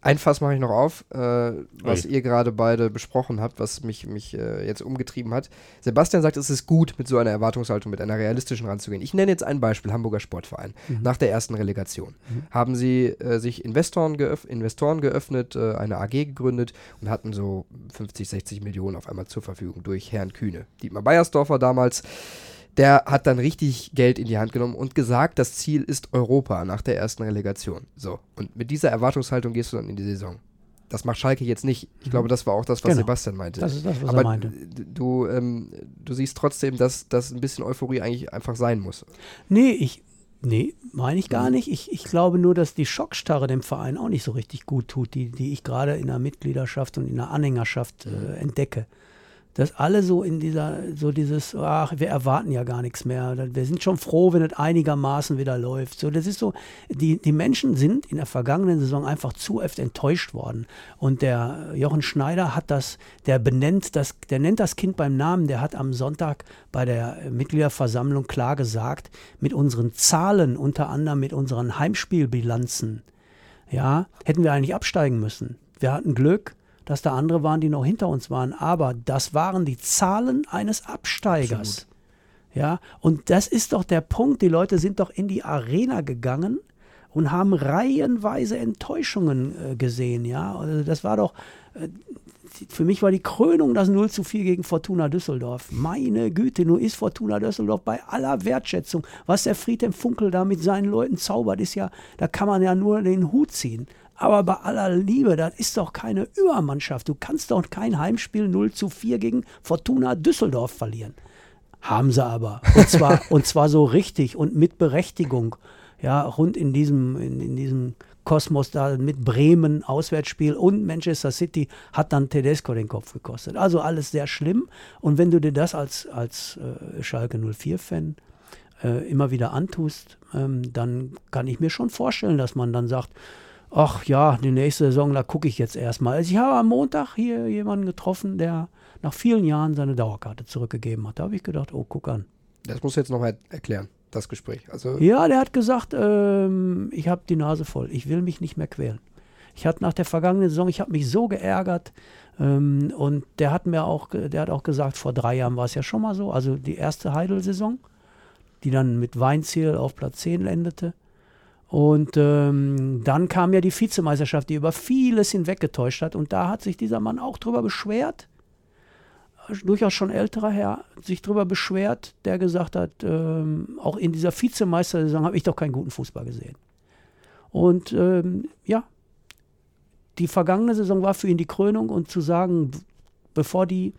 Ein Fass mache ich noch auf, äh, was Ui. ihr gerade beide besprochen habt, was mich, mich äh, jetzt umgetrieben hat. Sebastian sagt, es ist gut, mit so einer Erwartungshaltung, mit einer realistischen ranzugehen. Ich nenne jetzt ein Beispiel, Hamburger Sportverein. Nach der ersten Relegation haben sie äh, sich Investoren, geöff Investoren geöffnet, äh, eine AG gegründet und hatten so 50, 60 Millionen auf einmal zur Verfügung durch Herrn Kühne. Dietmar Beiersdorfer damals, der hat dann richtig Geld in die Hand genommen und gesagt, das Ziel ist Europa nach der ersten Relegation. So, und mit dieser Erwartungshaltung gehst du dann in die Saison. Das macht Schalke jetzt nicht. Ich glaube, das war auch das, was Genau. Sebastian meinte. Das ist das, was Aber er meinte. du, ähm, du siehst trotzdem, dass, dass ein bisschen Euphorie eigentlich einfach sein muss. Nee, ich. Nee, meine ich Mhm. gar nicht. Ich, ich glaube nur, dass die Schockstarre dem Verein auch nicht so richtig gut tut, die, die ich gerade in der Mitgliedschaft und in der Anhängerschaft Mhm. äh, entdecke. Dass alle so in dieser, so dieses, ach, wir erwarten ja gar nichts mehr. Wir sind schon froh, wenn es einigermaßen wieder läuft. So, das ist so, die, die Menschen sind in der vergangenen Saison einfach zu oft enttäuscht worden. Und der Jochen Schneider hat das, der benennt das, der nennt das Kind beim Namen, der hat am Sonntag bei der Mitgliederversammlung klar gesagt, mit unseren Zahlen, unter anderem mit unseren Heimspielbilanzen, ja, hätten wir eigentlich absteigen müssen. Wir hatten Glück, dass da andere waren, die noch hinter uns waren, aber das waren die Zahlen eines Absteigers. Ja, und das ist doch der Punkt. Die Leute sind doch in die Arena gegangen und haben reihenweise Enttäuschungen äh, gesehen. Ja, also das war doch, äh, für mich war die Krönung das 0 zu 4 gegen Fortuna Düsseldorf. Meine Güte, nur ist Fortuna Düsseldorf bei aller Wertschätzung, was der Friedhelm Funkel da mit seinen Leuten zaubert, ist ja, da kann man ja nur den Hut ziehen. Aber bei aller Liebe, das ist doch keine Übermannschaft. Du kannst doch kein Heimspiel 0 zu 4 gegen Fortuna Düsseldorf verlieren. Haben sie aber. Und zwar, und zwar so richtig und mit Berechtigung. Ja, rund in diesem, in, in diesem Kosmos da mit Bremen, Auswärtsspiel und Manchester City hat dann Tedesco den Kopf gekostet. Also alles sehr schlimm. Und wenn du dir das als, als äh, Schalke 04-Fan äh, immer wieder antust, ähm, dann kann ich mir schon vorstellen, dass man dann sagt, ach ja, die nächste Saison, da gucke ich jetzt erstmal. Also ich habe am Montag hier jemanden getroffen, der nach vielen Jahren seine Dauerkarte zurückgegeben hat. Da habe ich gedacht, oh, guck an. Das musst du jetzt nochmal erklären, das Gespräch. Also, Ja, der hat gesagt, ähm, ich habe die Nase voll. Ich will mich nicht mehr quälen. Ich hatte nach der vergangenen Saison, ich habe mich so geärgert. Ähm, und der hat mir auch, der hat auch gesagt, vor drei Jahren war es ja schon mal so. Also die erste Heidel-Saison, die dann mit Weinziel auf Platz 10 endete. Und ähm, dann kam ja die Vizemeisterschaft, die über vieles hinweggetäuscht hat. Und da hat sich dieser Mann auch drüber beschwert, durchaus schon älterer Herr, sich drüber beschwert, der gesagt hat, ähm, auch in dieser Vizemeistersaison habe ich doch keinen guten Fußball gesehen. Und ähm, ja, die vergangene Saison war für ihn die Krönung und zu sagen, bevor die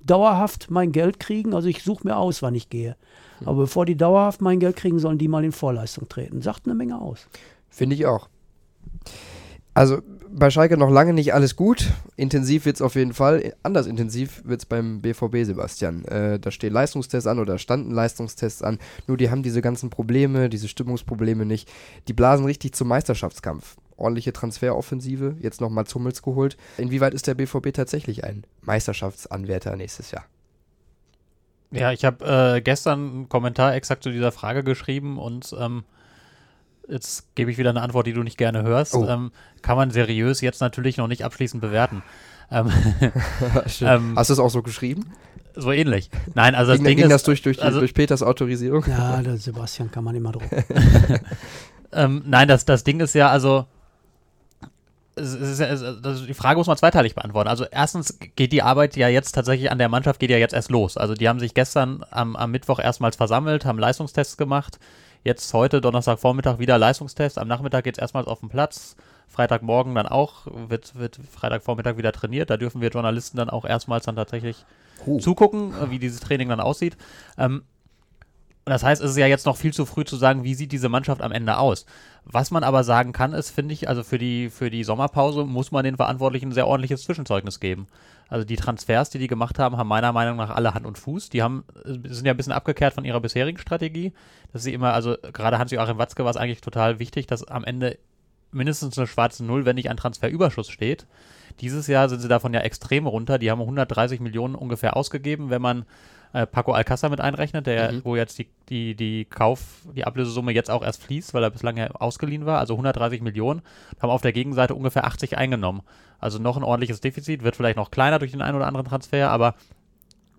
dauerhaft mein Geld kriegen, also ich suche mir aus, wann ich gehe, aber bevor die dauerhaft mein Geld kriegen, sollen die mal in Vorleistung treten. Sagt eine Menge aus. Finde ich auch. Also bei Schalke noch lange nicht alles gut. Intensiv wird es auf jeden Fall. Anders intensiv wird es beim BVB, Sebastian. Äh, da stehen Leistungstests an oder standen Leistungstests an. Nur die haben diese ganzen Probleme, diese Stimmungsprobleme nicht. Die blasen richtig zum Meisterschaftskampf. Ordentliche Transferoffensive, jetzt nochmal Zummels geholt. Inwieweit ist der BVB tatsächlich ein Meisterschaftsanwärter nächstes Jahr? Ja, ich habe äh, gestern einen Kommentar exakt zu dieser Frage geschrieben und ähm, jetzt gebe ich wieder eine Antwort, die du nicht gerne hörst. Oh. Ähm, kann man seriös jetzt natürlich noch nicht abschließend bewerten. Ähm, Ähm, Hast du es auch so geschrieben? so ähnlich. Nein, also das ging Ding ging ist, das durch, durch, also- durch Peters Autorisierung? Ja, der Sebastian kann man immer drucken. ähm, nein, das, das Ding ist ja, also also die Frage muss man zweiteilig beantworten. Also erstens geht die Arbeit ja jetzt tatsächlich an der Mannschaft geht ja jetzt erst los. Also die haben sich gestern am, am Mittwoch erstmals versammelt, haben Leistungstests gemacht. Jetzt heute Donnerstagvormittag wieder Leistungstest. Am Nachmittag geht es erstmals auf den Platz. Freitagmorgen dann auch, wird, wird Freitagvormittag wieder trainiert. Da dürfen wir Journalisten dann auch erstmals dann tatsächlich uh. zugucken, wie dieses Training dann aussieht. Ähm, das heißt, es ist ja jetzt noch viel zu früh zu sagen, wie sieht diese Mannschaft am Ende aus. Was man aber sagen kann, ist, finde ich, also für die, für die Sommerpause muss man den Verantwortlichen ein sehr ordentliches Zwischenzeugnis geben. Also die Transfers, die die gemacht haben, haben meiner Meinung nach alle Hand und Fuß. Die haben, sind ja ein bisschen abgekehrt von ihrer bisherigen Strategie, dass sie immer, also gerade Hans-Joachim Watzke war es eigentlich total wichtig, dass am Ende mindestens eine schwarze Null, wenn nicht ein Transferüberschuss steht. Dieses Jahr sind sie davon ja extrem runter. Die haben 130 Millionen ungefähr ausgegeben, wenn man äh, Paco Alcázar mit einrechnet, der, mhm. wo jetzt die, die, die Kauf, die Ablösesumme jetzt auch erst fließt, weil er bislang ja ausgeliehen war, also 130 Millionen, haben auf der Gegenseite ungefähr 80 eingenommen. Also noch ein ordentliches Defizit, wird vielleicht noch kleiner durch den einen oder anderen Transfer, aber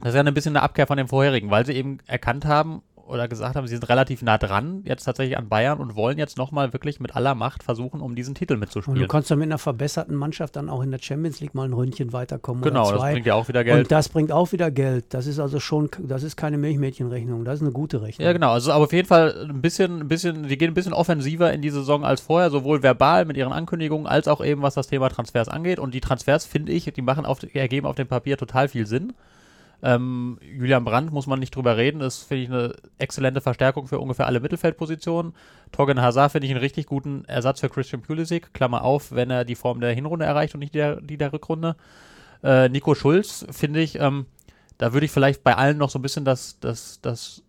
das ist ja ein bisschen eine Abkehr von dem vorherigen, weil sie eben erkannt haben, oder gesagt haben, sie sind relativ nah dran, jetzt tatsächlich an Bayern und wollen jetzt nochmal wirklich mit aller Macht versuchen, um diesen Titel mitzuspielen. Und du kannst ja mit einer verbesserten Mannschaft dann auch in der Champions League mal ein Ründchen weiterkommen. Genau, das bringt ja auch wieder Geld. Und das bringt auch wieder Geld. Das ist also schon, das ist keine Milchmädchenrechnung, das ist eine gute Rechnung. Ja, genau. Also aber auf jeden Fall ein bisschen, ein bisschen, die gehen ein bisschen offensiver in die Saison als vorher, sowohl verbal mit ihren Ankündigungen, als auch eben was das Thema Transfers angeht. Und die Transfers, finde ich, die machen auf, ergeben auf dem Papier total viel Sinn. Ähm, Julian Brandt muss man nicht drüber reden, ist, finde ich, eine exzellente Verstärkung für ungefähr alle Mittelfeldpositionen. Torgen Hazard finde ich einen richtig guten Ersatz für Christian Pulisic, Klammer auf, wenn er die Form der Hinrunde erreicht und nicht die der, die der Rückrunde. Äh, Nico Schulz, finde ich, ähm, da würde ich vielleicht bei allen noch so ein bisschen das, das, das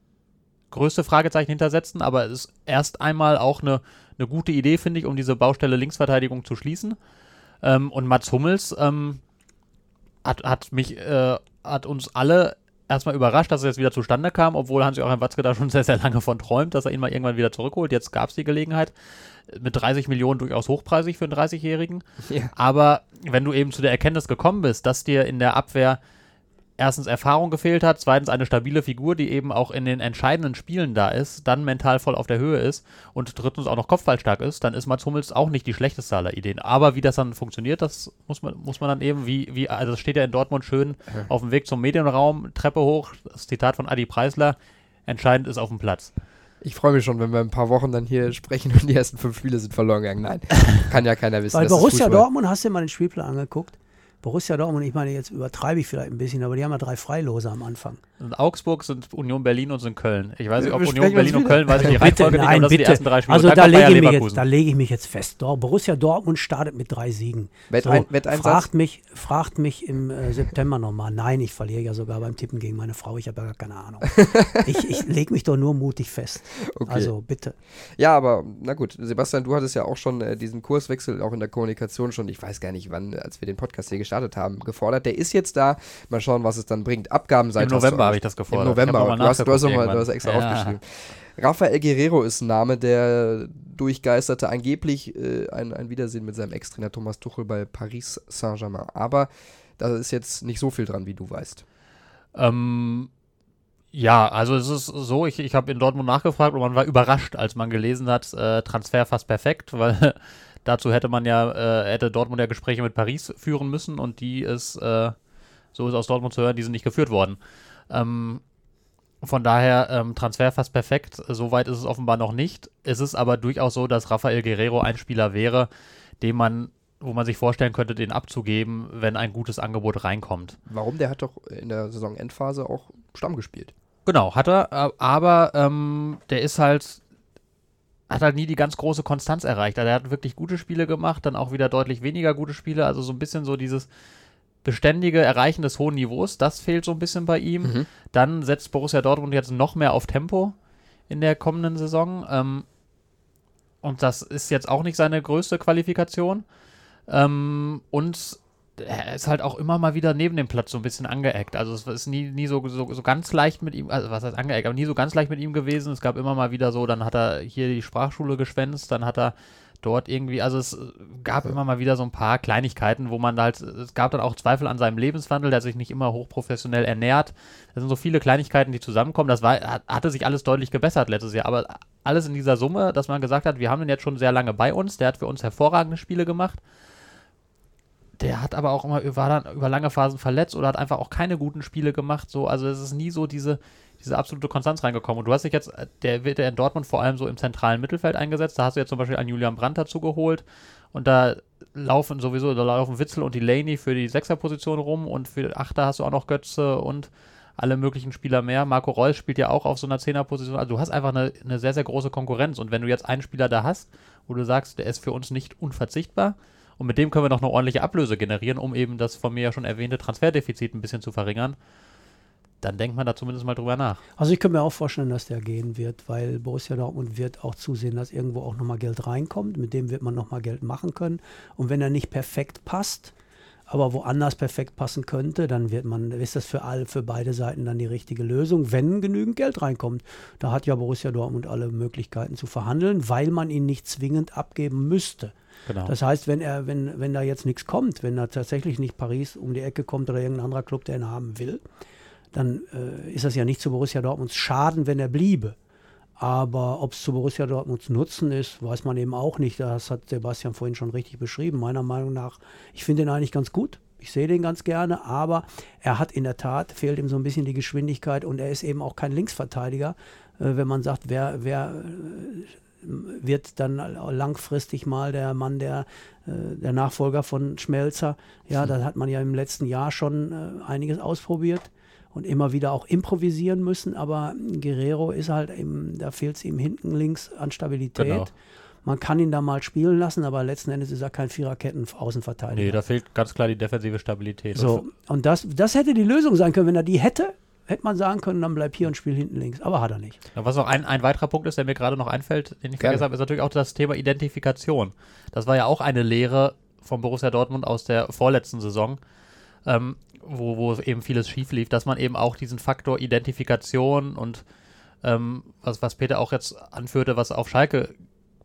größte Fragezeichen hintersetzen, aber es ist erst einmal auch eine, eine gute Idee, finde ich, um diese Baustelle Linksverteidigung zu schließen. Ähm, und Mats Hummels ähm, hat, hat mich äh, hat uns alle erstmal überrascht, dass es jetzt wieder zustande kam, obwohl Hans-Joachim Watzke da schon sehr, sehr lange von träumt, dass er ihn mal irgendwann wieder zurückholt. Jetzt gab es die Gelegenheit. Mit 30 Millionen durchaus hochpreisig für einen 30-Jährigen. Ja. Aber wenn du eben zu der Erkenntnis gekommen bist, dass dir in der Abwehr erstens Erfahrung gefehlt hat, zweitens eine stabile Figur, die eben auch in den entscheidenden Spielen da ist, dann mental voll auf der Höhe ist und drittens auch noch kopfballstark ist, dann ist Mats Hummels auch nicht die schlechteste aller Ideen. Aber wie das dann funktioniert, das muss man, muss man dann eben, wie, wie, also das steht ja in Dortmund schön auf dem Weg zum Medienraum, Treppe hoch, das Zitat von Adi Preisler, entscheidend ist auf dem Platz. Ich freue mich schon, wenn wir ein paar Wochen dann hier sprechen und die ersten fünf Spiele sind verloren gegangen. Nein, kann ja keiner wissen. Weil Borussia Dortmund, hast du dir mal den Spielplan angeguckt? Borussia Dortmund, ich meine, jetzt übertreibe ich vielleicht ein bisschen, aber die haben ja drei Freilose am Anfang. Und Augsburg sind Union Berlin und sind Köln. Ich weiß nicht, ob Union Berlin und Köln, weiß ich die Reihenfolge nicht, aber das sind die ersten drei Spiele. Also da lege, ich mich jetzt, da lege ich mich jetzt fest. Borussia Dortmund startet mit drei Siegen. Wettein, so, fragt, mich, fragt mich im äh, September nochmal. Nein, ich verliere ja sogar beim Tippen gegen meine Frau. Ich habe ja gar keine Ahnung. ich, ich lege mich doch nur mutig fest. Okay. Also bitte. Ja, aber na gut, Sebastian, du hattest ja auch schon äh, diesen Kurswechsel auch in der Kommunikation schon, ich weiß gar nicht wann, als wir den Podcast hier gestartet haben, gefordert gefordert. Der ist jetzt da. Mal schauen, was es dann bringt. Abgabenseite. Im November habe ich das gefordert. Im November. Du hast, du, hast mal, du hast extra ja. aufgeschrieben. Rafael Guerrero ist ein Name, der durchgeisterte angeblich äh, ein, ein Wiedersehen mit seinem Ex-Trainer Thomas Tuchel bei Paris Saint-Germain. Aber da ist jetzt nicht so viel dran, wie du weißt. Ähm, ja, also es ist so, ich, ich habe in Dortmund nachgefragt und man war überrascht, als man gelesen hat, äh, Transfer fast perfekt, weil Dazu hätte man ja, äh, hätte Dortmund ja Gespräche mit Paris führen müssen und die ist, äh, so ist aus Dortmund zu hören, die sind nicht geführt worden. Ähm, von daher ähm, Transfer fast perfekt. Soweit ist es offenbar noch nicht. Es ist aber durchaus so, dass Rafael Guerrero ein Spieler wäre, den man, wo man sich vorstellen könnte, den abzugeben, wenn ein gutes Angebot reinkommt. Warum? Der hat doch in der Saisonendphase auch Stamm gespielt. Genau, hat er, aber ähm, der ist halt hat halt nie die ganz große Konstanz erreicht. Also er hat wirklich gute Spiele gemacht, dann auch wieder deutlich weniger gute Spiele. Also so ein bisschen so dieses beständige Erreichen des hohen Niveaus, das fehlt so ein bisschen bei ihm. Mhm. Dann setzt Borussia Dortmund jetzt noch mehr auf Tempo in der kommenden Saison. Ähm, und das ist jetzt auch nicht seine größte Qualifikation. Ähm, und er ist halt auch immer mal wieder neben dem Platz so ein bisschen angeeckt. Also es ist nie, nie so, so, so ganz leicht mit ihm, also was heißt angeeckt, aber nie so ganz leicht mit ihm gewesen. Es gab immer mal wieder so, dann hat er hier die Sprachschule geschwänzt, dann hat er dort irgendwie, also es gab immer mal wieder so ein paar Kleinigkeiten, wo man halt, es gab dann auch Zweifel an seinem Lebenswandel, der sich nicht immer hochprofessionell ernährt. Das sind so viele Kleinigkeiten, die zusammenkommen. Das war, hatte sich alles deutlich gebessert letztes Jahr, aber alles in dieser Summe, dass man gesagt hat, wir haben den jetzt schon sehr lange bei uns, der hat für uns hervorragende Spiele gemacht der hat aber auch immer, war dann über lange Phasen verletzt oder hat einfach auch keine guten Spiele gemacht. So, also es ist nie so diese, diese absolute Konstanz reingekommen. Und du hast dich jetzt, der wird ja in Dortmund vor allem so im zentralen Mittelfeld eingesetzt. Da hast du jetzt zum Beispiel einen Julian Brandt dazu geholt. Und da laufen sowieso, da laufen Witzel und Delaney für die Sechserposition rum und für Achter hast du auch noch Götze und alle möglichen Spieler mehr. Marco Reus spielt ja auch auf so einer Zehnerposition. Also du hast einfach eine, eine sehr, sehr große Konkurrenz. Und wenn du jetzt einen Spieler da hast, wo du sagst, der ist für uns nicht unverzichtbar, und mit dem können wir noch eine ordentliche Ablöse generieren, um eben das von mir ja schon erwähnte Transferdefizit ein bisschen zu verringern. Dann denkt man da zumindest mal drüber nach. Also ich kann mir auch vorstellen, dass der gehen wird, weil Borussia Dortmund wird auch zusehen, dass irgendwo auch nochmal Geld reinkommt. Mit dem wird man nochmal Geld machen können. Und wenn er nicht perfekt passt, aber woanders perfekt passen könnte, dann wird man, ist das für alle, für beide Seiten dann die richtige Lösung, wenn genügend Geld reinkommt. Da hat ja Borussia Dortmund alle Möglichkeiten zu verhandeln, weil man ihn nicht zwingend abgeben müsste. Genau. Das heißt, wenn er, wenn, wenn da jetzt nichts kommt, wenn da tatsächlich nicht Paris um die Ecke kommt oder irgendein anderer Club, der ihn haben will, dann äh, ist das ja nicht zu Borussia Dortmunds Schaden, wenn er bliebe. Aber ob es zu Borussia Dortmunds Nutzen ist, weiß man eben auch nicht. Das hat Sebastian vorhin schon richtig beschrieben. Meiner Meinung nach, ich finde ihn eigentlich ganz gut. Ich sehe den ganz gerne, aber er hat in der Tat, fehlt ihm so ein bisschen die Geschwindigkeit und er ist eben auch kein Linksverteidiger. Äh, wenn man sagt, wer, wer äh, wird dann langfristig mal der Mann, der, äh, der Nachfolger von Schmelzer. Ja, hm. da hat man ja im letzten Jahr schon äh, einiges ausprobiert und immer wieder auch improvisieren müssen. Aber Guerrero ist halt eben, da fehlt es ihm hinten links an Stabilität. Genau. Man kann ihn da mal spielen lassen, aber letzten Endes ist er kein Viererketten-Außenverteidiger. Nee, da fehlt ganz klar die defensive Stabilität. So, und das, das hätte die Lösung sein können. Wenn er die hätte, hätte man sagen können, dann bleib hier und spiel hinten links. Aber hat er nicht. Ja, was noch ein, ein weiterer Punkt ist, der mir gerade noch einfällt, den ich vergessen habe, ist natürlich auch das Thema Identifikation. Das war ja auch eine Lehre von Borussia Dortmund aus der vorletzten Saison, ähm, wo, wo eben vieles schief lief, dass man eben auch diesen Faktor Identifikation und ähm, was, was Peter auch jetzt anführte, was auf Schalke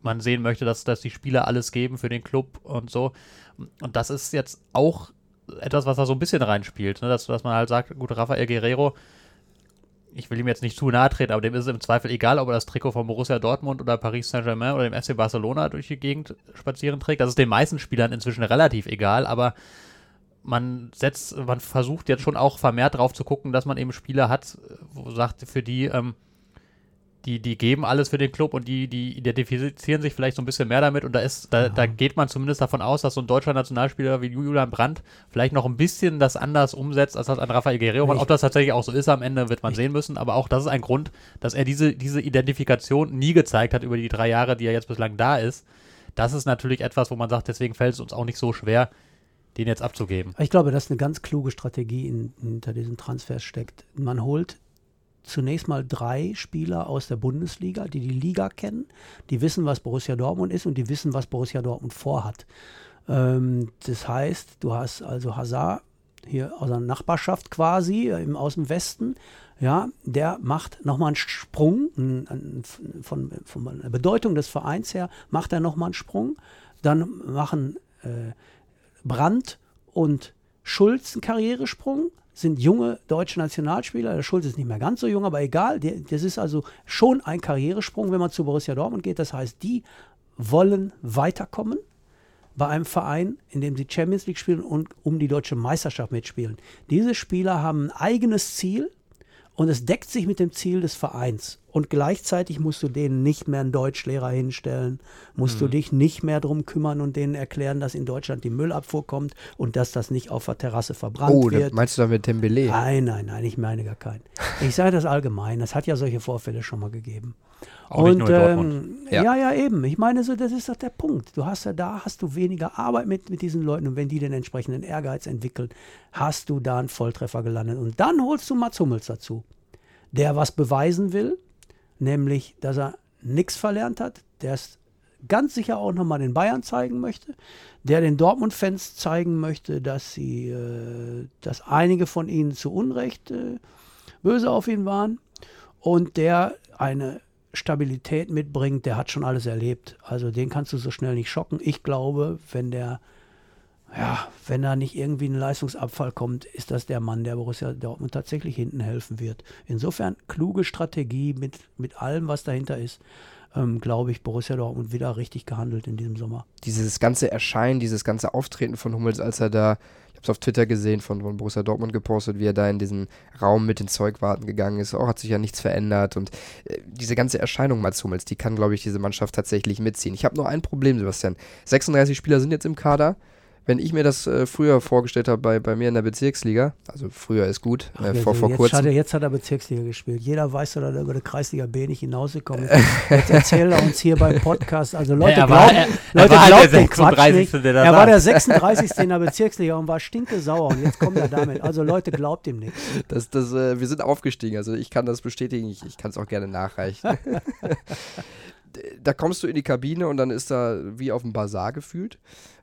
man sehen möchte, dass, dass die Spieler alles geben für den Club und so. Und das ist jetzt auch etwas, was da so ein bisschen reinspielt, ne? dass, dass man halt sagt, gut, Rafael Guerrero, ich will ihm jetzt nicht zu nahe treten, aber dem ist es im Zweifel egal, ob er das Trikot von Borussia Dortmund oder Paris Saint-Germain oder dem FC Barcelona durch die Gegend spazieren trägt. Das ist den meisten Spielern inzwischen relativ egal, aber man setzt, man versucht jetzt schon auch vermehrt drauf zu gucken, dass man eben Spieler hat, wo sagt, für die ähm, die, die geben alles für den Club und die, die identifizieren sich vielleicht so ein bisschen mehr damit und da ist, da, ja. da geht man zumindest davon aus, dass so ein deutscher Nationalspieler wie Julian Brandt vielleicht noch ein bisschen das anders umsetzt, als das an Rafael Guerrero macht. Ob das tatsächlich auch so ist am Ende, wird man sehen müssen, aber auch das ist ein Grund, dass er diese, diese Identifikation nie gezeigt hat über die drei Jahre, die er jetzt bislang da ist. Das ist natürlich etwas, wo man sagt, deswegen fällt es uns auch nicht so schwer, den jetzt abzugeben. Ich glaube, dass eine ganz kluge Strategie in, hinter diesen Transfers steckt. Man holt zunächst mal drei Spieler aus der Bundesliga, die die Liga kennen, die wissen, was Borussia Dortmund ist und die wissen, was Borussia Dortmund vorhat. Ähm, das heißt, du hast also Hazard hier aus der Nachbarschaft quasi, äh, im, aus dem Westen, ja, der macht nochmal einen Sprung, ein, ein, von, von der Bedeutung des Vereins her, macht er nochmal einen Sprung. Dann machen äh, Brandt und Schulz einen Karrieresprung sind junge deutsche Nationalspieler. Der Schulz ist nicht mehr ganz so jung, aber egal. Das ist also schon ein Karrieresprung, wenn man zu Borussia Dortmund geht. Das heißt, die wollen weiterkommen bei einem Verein, in dem sie Champions League spielen und um die deutsche Meisterschaft mitspielen. Diese Spieler haben ein eigenes Ziel und es deckt sich mit dem Ziel des Vereins. Und gleichzeitig musst du denen nicht mehr einen Deutschlehrer hinstellen, musst mhm. du dich nicht mehr darum kümmern und denen erklären, dass in Deutschland die Müllabfuhr kommt und dass das nicht auf der Terrasse verbrannt oh, wird. Oh, meinst du damit Tembele? Nein, nein, nein, ich meine gar keinen. Ich sage das allgemein, es hat ja solche Vorfälle schon mal gegeben. Auch und, ähm, ja. ja. ja, eben. Ich meine, so, das ist doch der Punkt. Du hast ja da, hast du weniger Arbeit mit, mit diesen Leuten und wenn die den entsprechenden Ehrgeiz entwickeln, hast du da einen Volltreffer gelandet. Und dann holst du Mats Hummels dazu, der was beweisen will, nämlich, dass er nichts verlernt hat, der es ganz sicher auch nochmal den Bayern zeigen möchte, der den Dortmund-Fans zeigen möchte, dass sie, äh, dass einige von ihnen zu Unrecht äh, böse auf ihn waren und der eine Stabilität mitbringt, der hat schon alles erlebt. Also den kannst du so schnell nicht schocken. Ich glaube, wenn der ja, wenn da nicht irgendwie ein Leistungsabfall kommt, ist das der Mann, der Borussia Dortmund tatsächlich hinten helfen wird. Insofern kluge Strategie mit, mit allem, was dahinter ist. Ähm, glaube ich, Borussia Dortmund wieder richtig gehandelt in diesem Sommer. Dieses ganze Erscheinen, dieses ganze Auftreten von Hummels, als er da, ich habe es auf Twitter gesehen, von, von Borussia Dortmund gepostet, wie er da in diesen Raum mit den Zeugwarten gegangen ist. Auch hat sich ja nichts verändert. Und äh, diese ganze Erscheinung Mats Hummels, die kann, glaube ich, diese Mannschaft tatsächlich mitziehen. Ich habe nur ein Problem, Sebastian. 36 Spieler sind jetzt im Kader wenn ich mir das äh, früher vorgestellt habe bei, bei mir in der Bezirksliga, also früher ist gut, Ach, äh, vor, vor jetzt kurzem. Hat er, jetzt hat er Bezirksliga gespielt. Jeder weiß, dass er über die Kreisliga B nicht hinausgekommen ist. Jetzt erzählt er uns hier beim Podcast. Also Leute, er glauben, er, Leute er glaubt der den Quatsch 36. nicht. Der Er war der 36. in der Bezirksliga und war stinkesauer. Und jetzt kommt er damit. Also Leute, glaubt ihm nicht. Das, das, äh, wir sind aufgestiegen, also ich kann das bestätigen, ich, ich kann es auch gerne nachreichen. da kommst du in die Kabine und dann ist da wie auf dem Bazar gefühlt.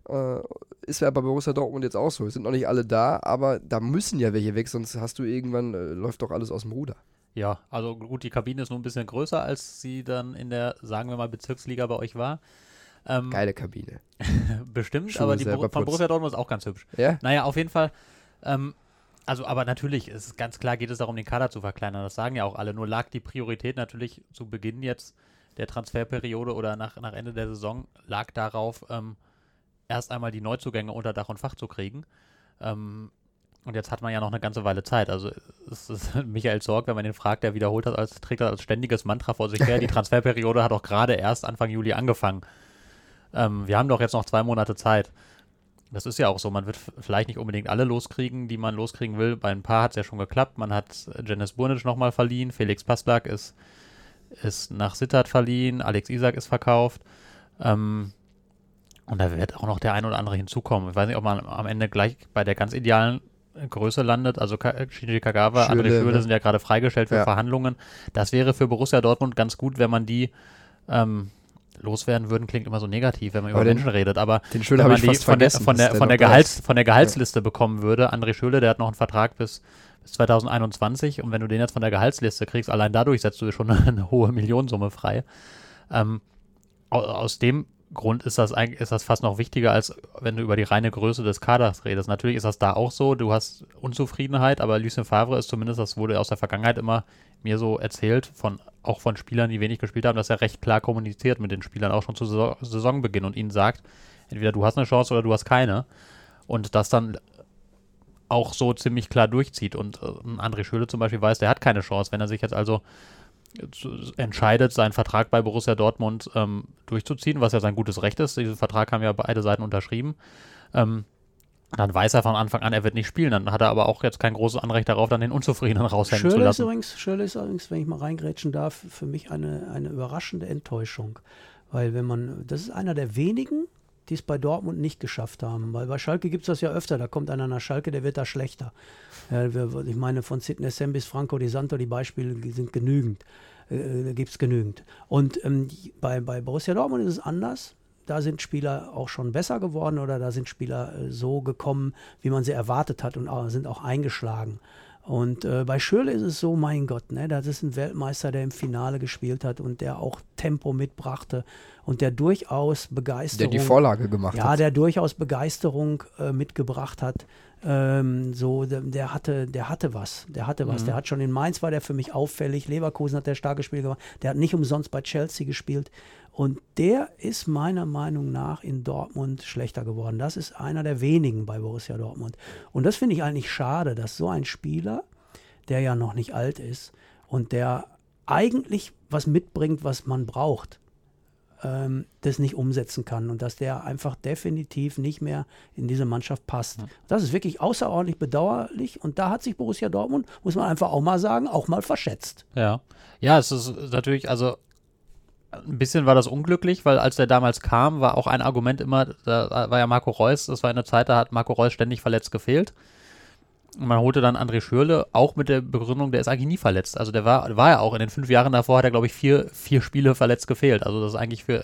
Äh, ist ja bei Borussia Dortmund jetzt auch so. Es sind noch nicht alle da, aber da müssen ja welche weg, sonst hast du irgendwann, äh, läuft doch alles aus dem Ruder. Ja, also gut, die Kabine ist nur ein bisschen größer, als sie dann in der, sagen wir mal, Bezirksliga bei euch war. Ähm, Geile Kabine. bestimmt, Schuhe aber die Bor von. Borussia Dortmund ist auch ganz hübsch. Ja? Naja, auf jeden Fall. Ähm, also, aber natürlich, ist ganz klar, geht es darum, den Kader zu verkleinern. Das sagen ja auch alle. Nur lag die Priorität natürlich zu Beginn jetzt der Transferperiode oder nach, nach Ende der Saison, lag darauf, ähm, erst einmal die Neuzugänge unter Dach und Fach zu kriegen. Ähm, und jetzt hat man ja noch eine ganze Weile Zeit. Also es ist Michael Sorg, wenn man den fragt, der wiederholt das als trägt das als ständiges Mantra vor sich her. Die Transferperiode hat auch gerade erst Anfang Juli angefangen. Ähm, wir haben doch jetzt noch zwei Monate Zeit. Das ist ja auch so. Man wird vielleicht nicht unbedingt alle loskriegen, die man loskriegen will. Bei ein paar hat es ja schon geklappt. Man hat Janis Burnic nochmal verliehen. Felix Passlack ist, ist nach Sittard verliehen. Alex Isak ist verkauft. Ähm, und da wird auch noch der ein oder andere hinzukommen. Ich weiß nicht, ob man am Ende gleich bei der ganz idealen Größe landet. Also Shinji Kagawa, André Schürrle, Schürrle ne? sind ja gerade freigestellt für Ja. Verhandlungen. Das wäre für Borussia Dortmund ganz gut, wenn man die ähm, loswerden würden. Klingt immer so negativ, wenn man Aber über den- Menschen redet. Aber Den Schöner wenn man die fast von der, von der, von der, Gehalts, von der Gehaltsliste bekommen würde. André Schöle, der hat noch einen Vertrag bis, bis 2021 und wenn du den jetzt von der Gehaltsliste kriegst, allein dadurch setzt du dir schon eine hohe Millionensumme frei. Ähm, au- aus dem Grund ist das ist das fast noch wichtiger, als wenn du über die reine Größe des Kaders redest. Natürlich ist das da auch so, du hast Unzufriedenheit, aber Lucien Favre ist zumindest, das wurde aus der Vergangenheit immer mir so erzählt, von, auch von Spielern, die wenig gespielt haben, dass er recht klar kommuniziert mit den Spielern, auch schon zu Saison, Saisonbeginn und ihnen sagt, entweder du hast eine Chance oder du hast keine. Und das dann auch so ziemlich klar durchzieht. Und äh, André Schöle zum Beispiel weiß, der hat keine Chance. Wenn er sich jetzt also zu- entscheidet, seinen Vertrag bei Borussia Dortmund ähm, durchzuziehen, was ja sein gutes Recht ist. Diesen Vertrag haben ja beide Seiten unterschrieben. Ähm, dann weiß er von Anfang an, er wird nicht spielen. Dann hat er aber auch jetzt kein großes Anrecht darauf, dann den Unzufriedenen raushängen zu Schöle ist, lassen. übrigens, Schöle ist übrigens, wenn ich mal reingrätschen darf, für mich eine, eine überraschende Enttäuschung. Weil wenn man, das ist einer der wenigen, die es bei Dortmund nicht geschafft haben. Weil bei Schalke gibt es das ja öfter. Da kommt einer nach Schalke, der wird da schlechter. Ich meine, von Sidney Sam bis Franco Di Santo, die Beispiele sind genügend. Äh, da gibt es genügend. Und ähm, bei, bei Borussia Dortmund ist es anders. Da sind Spieler auch schon besser geworden oder da sind Spieler äh, so gekommen, wie man sie erwartet hat und auch, sind auch eingeschlagen. Und äh, bei Schürle ist es so, mein Gott, ne, das ist ein Weltmeister, der im Finale gespielt hat und der auch Tempo mitbrachte und der durchaus der Begeisterung die Vorlage gemacht ja, hat. der durchaus Begeisterung äh, mitgebracht hat. Ähm, so, der, der hatte, der hatte was. Der hatte was. Mhm. Der hat schon in Mainz war der für mich auffällig. Leverkusen hat der starke Spiel gemacht. Der hat nicht umsonst bei Chelsea gespielt. Und der ist meiner Meinung nach in Dortmund schlechter geworden. Das ist einer der wenigen bei Borussia Dortmund. Und das finde ich eigentlich schade, dass so ein Spieler, der ja noch nicht alt ist und der eigentlich was mitbringt, was man braucht, ähm, das nicht umsetzen kann und dass der einfach definitiv nicht mehr in diese Mannschaft passt. Das ist wirklich außerordentlich bedauerlich und da hat sich Borussia Dortmund, muss man einfach auch mal sagen, auch mal verschätzt. Ja. Ja, es ist natürlich, also ein bisschen war das unglücklich, weil als der damals kam, war auch ein Argument immer, da war ja Marco Reus, das war eine Zeit, da hat Marco Reus ständig verletzt gefehlt. Und man holte dann André Schürle, auch mit der Begründung, der ist eigentlich nie verletzt. Also der war, war ja auch in den fünf Jahren davor, hat er, glaube ich, vier, vier Spiele verletzt gefehlt. Also das ist eigentlich für,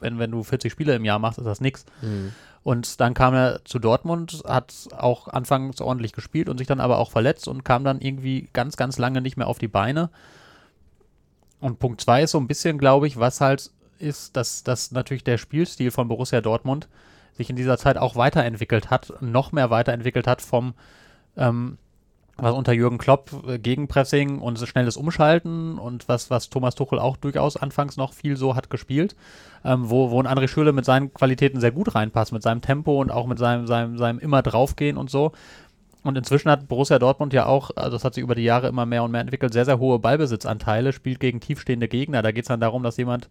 wenn, wenn du 40 Spiele im Jahr machst, ist das nichts. Mhm. Und dann kam er zu Dortmund, hat auch anfangs ordentlich gespielt und sich dann aber auch verletzt und kam dann irgendwie ganz, ganz lange nicht mehr auf die Beine. Und Punkt zwei ist so ein bisschen, glaube ich, was halt ist, dass, dass natürlich der Spielstil von Borussia Dortmund sich in dieser Zeit auch weiterentwickelt hat, noch mehr weiterentwickelt hat vom ähm, was unter Jürgen Klopp äh, Gegenpressing und schnelles Umschalten und was, was Thomas Tuchel auch durchaus anfangs noch viel so hat gespielt, ähm, wo, wo ein André Schürrle mit seinen Qualitäten sehr gut reinpasst, mit seinem Tempo und auch mit seinem, seinem, seinem immer draufgehen und so. Und inzwischen hat Borussia Dortmund ja auch, also das hat sich über die Jahre immer mehr und mehr entwickelt, sehr, sehr hohe Ballbesitzanteile, spielt gegen tiefstehende Gegner. Da geht es dann darum, dass jemand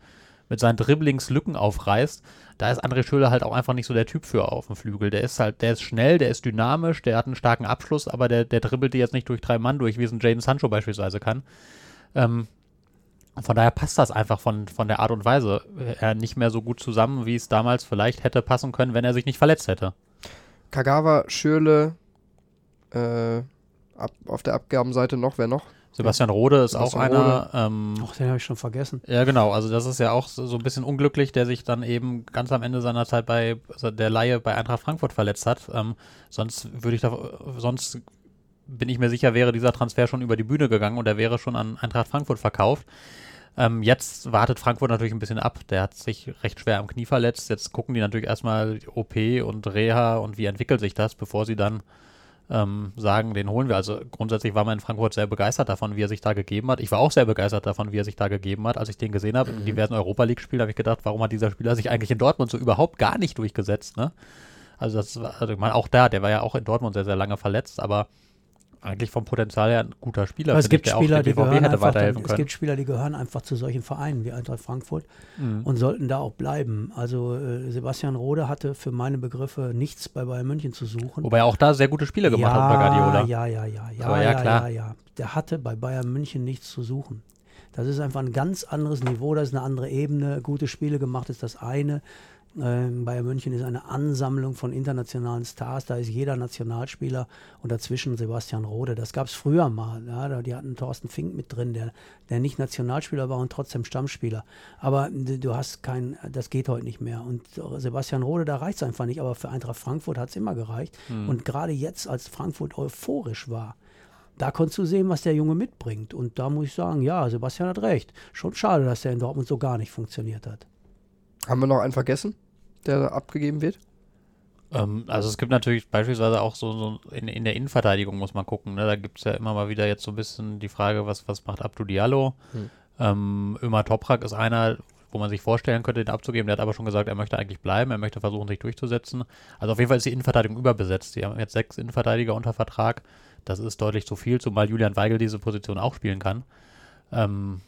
mit seinen Dribblings Lücken aufreißt. Da ist André Schöler halt auch einfach nicht so der Typ für auf dem Flügel. Der ist halt, der ist schnell, der ist dynamisch, der hat einen starken Abschluss, aber der, der dribbelt die jetzt nicht durch drei Mann durch, wie es ein Jaden Sancho beispielsweise kann. Ähm, von daher passt das einfach von, von der Art und Weise her nicht mehr so gut zusammen, wie es damals vielleicht hätte passen können, wenn er sich nicht verletzt hätte. Kagawa, Schürle, äh, ab, auf der Abgabenseite noch, wer noch? Sebastian Rode ist Sebastian auch einer. Ähm, Ach, den habe ich schon vergessen. Ja, genau. Also das ist ja auch so, so, ein bisschen unglücklich, der sich dann eben ganz am Ende seiner Zeit bei also der Laie bei Eintracht Frankfurt verletzt hat. Ähm, sonst würde ich da, sonst bin ich mir sicher, wäre dieser Transfer schon über die Bühne gegangen und er wäre schon an Eintracht Frankfurt verkauft. Ähm, jetzt wartet Frankfurt natürlich ein bisschen ab. Der hat sich recht schwer am Knie verletzt. Jetzt gucken die natürlich erstmal OP und Reha und wie entwickelt sich das, bevor sie dann ähm, sagen, den holen wir. Also grundsätzlich war man in Frankfurt sehr begeistert davon, wie er sich da gegeben hat. Ich war auch sehr begeistert davon, wie er sich da gegeben hat. Als ich den gesehen habe mhm. in diversen Europa League-Spielen, habe ich gedacht, warum hat dieser Spieler sich eigentlich in Dortmund so überhaupt gar nicht durchgesetzt? Ne? Also das war, also ich meine, auch da, der war ja auch in Dortmund sehr, sehr lange verletzt, aber eigentlich vom Potenzial her ein guter Spieler. es gibt ich, Spieler, die gehören einfach, dann, es gibt Spieler, die gehören einfach zu solchen Vereinen wie Eintracht Frankfurt mhm. und sollten da auch bleiben. Also äh, Sebastian Rode hatte für meine Begriffe nichts bei Bayern München zu suchen. Wobei er auch da sehr gute Spiele gemacht ja, hat bei Guardiola. Ja, ja, ja, ja, Aber ja, ja, klar. ja, ja. Der hatte bei Bayern München nichts zu suchen. Das ist einfach ein ganz anderes Niveau, das ist eine andere Ebene. Gute Spiele gemacht ist das eine. Ähm, Bayern München ist eine Ansammlung von internationalen Stars. Da ist jeder Nationalspieler und dazwischen Sebastian Rode. Das gab es früher mal. Ja, die hatten Thorsten Fink mit drin, der, der nicht Nationalspieler war und trotzdem Stammspieler. Aber du hast kein, das geht heute nicht mehr. Und Sebastian Rode, da reicht es einfach nicht. Aber für Eintracht Frankfurt hat es immer gereicht. Mhm. Und gerade jetzt, als Frankfurt euphorisch war, da konntest du sehen, was der Junge mitbringt. Und da muss ich sagen, ja, Sebastian hat recht. Schon schade, dass der in Dortmund so gar nicht funktioniert hat. Haben wir noch einen vergessen, der abgegeben wird? Ähm, also es gibt natürlich beispielsweise auch so, so in, in, der Innenverteidigung muss man gucken. Ne? Da gibt es ja immer mal wieder jetzt so ein bisschen die Frage, was, was macht Abdu Diallo? Hm. Ähm, Ömer Toprak ist einer, wo man sich vorstellen könnte, den abzugeben. Der hat aber schon gesagt, er möchte eigentlich bleiben, er möchte versuchen, sich durchzusetzen. Also auf jeden Fall ist die Innenverteidigung überbesetzt. Sie haben jetzt sechs Innenverteidiger unter Vertrag. Das ist deutlich zu viel, zumal Julian Weigel diese Position auch spielen kann. Ähm,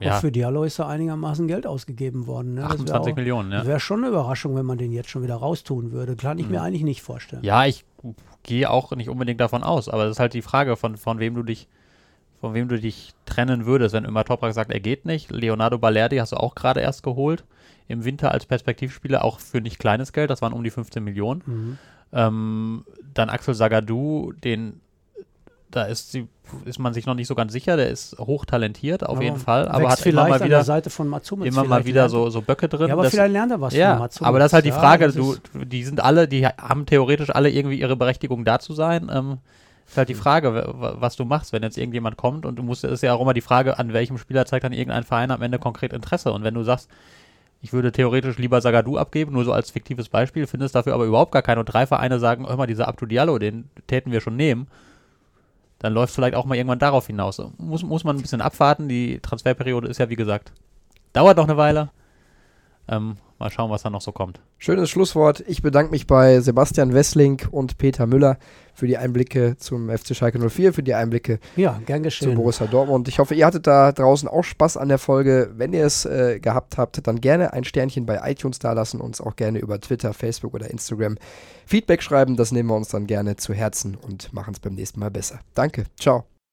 ja. Auch für Diallo ist da einigermaßen Geld ausgegeben worden. Ne? 28 auch, Millionen, ja. Wäre schon eine Überraschung, wenn man den jetzt schon wieder raustun würde. Kann ich mhm. mir eigentlich nicht vorstellen. Ja, ich gehe auch nicht unbedingt davon aus, aber das ist halt die Frage, von, von wem du dich von wem du dich trennen würdest, wenn immer Toprak sagt, er geht nicht. Leonardo Balerdi hast du auch gerade erst geholt im Winter als Perspektivspieler, auch für nicht kleines Geld, das waren um die 15 Millionen. Mhm. Ähm, dann Axel Sagadou, den da ist, sie, ist man sich noch nicht so ganz sicher. Der ist hochtalentiert auf ja, jeden Fall, aber hat immer mal wieder, Seite von Matsumits immer mal wieder so, so Böcke drin. Ja, aber das, vielleicht lernt er was ja, von Matsumits. Aber das ist halt die Frage, ja, du, die sind alle, die haben theoretisch alle irgendwie ihre Berechtigung da zu sein. Ähm, ist halt die Frage, was du machst, wenn jetzt irgendjemand kommt und du musst, ist ja auch immer die Frage, an welchem Spieler zeigt dann irgendein Verein am Ende konkret Interesse. Und wenn du sagst, ich würde theoretisch lieber Sagadu abgeben, nur so als fiktives Beispiel, findest dafür aber überhaupt gar keinen und drei Vereine sagen, hör mal, dieser Abdu Diallo, den täten wir schon nehmen dann läuft vielleicht auch mal irgendwann darauf hinaus. Muss, muss man ein bisschen abwarten. Die Transferperiode ist ja, wie gesagt, dauert noch eine Weile. Ähm, mal schauen, was da noch so kommt. Schönes Schlusswort. Ich bedanke mich bei Sebastian Wessling und Peter Müller für die Einblicke zum FC Schalke 04, für die Einblicke ja, gern geschehen. zu Borussia Dortmund. Ich hoffe, ihr hattet da draußen auch Spaß an der Folge. Wenn ihr es äh, gehabt habt, dann gerne ein Sternchen bei iTunes da lassen, uns auch gerne über Twitter, Facebook oder Instagram Feedback schreiben. Das nehmen wir uns dann gerne zu Herzen und machen es beim nächsten Mal besser. Danke, ciao.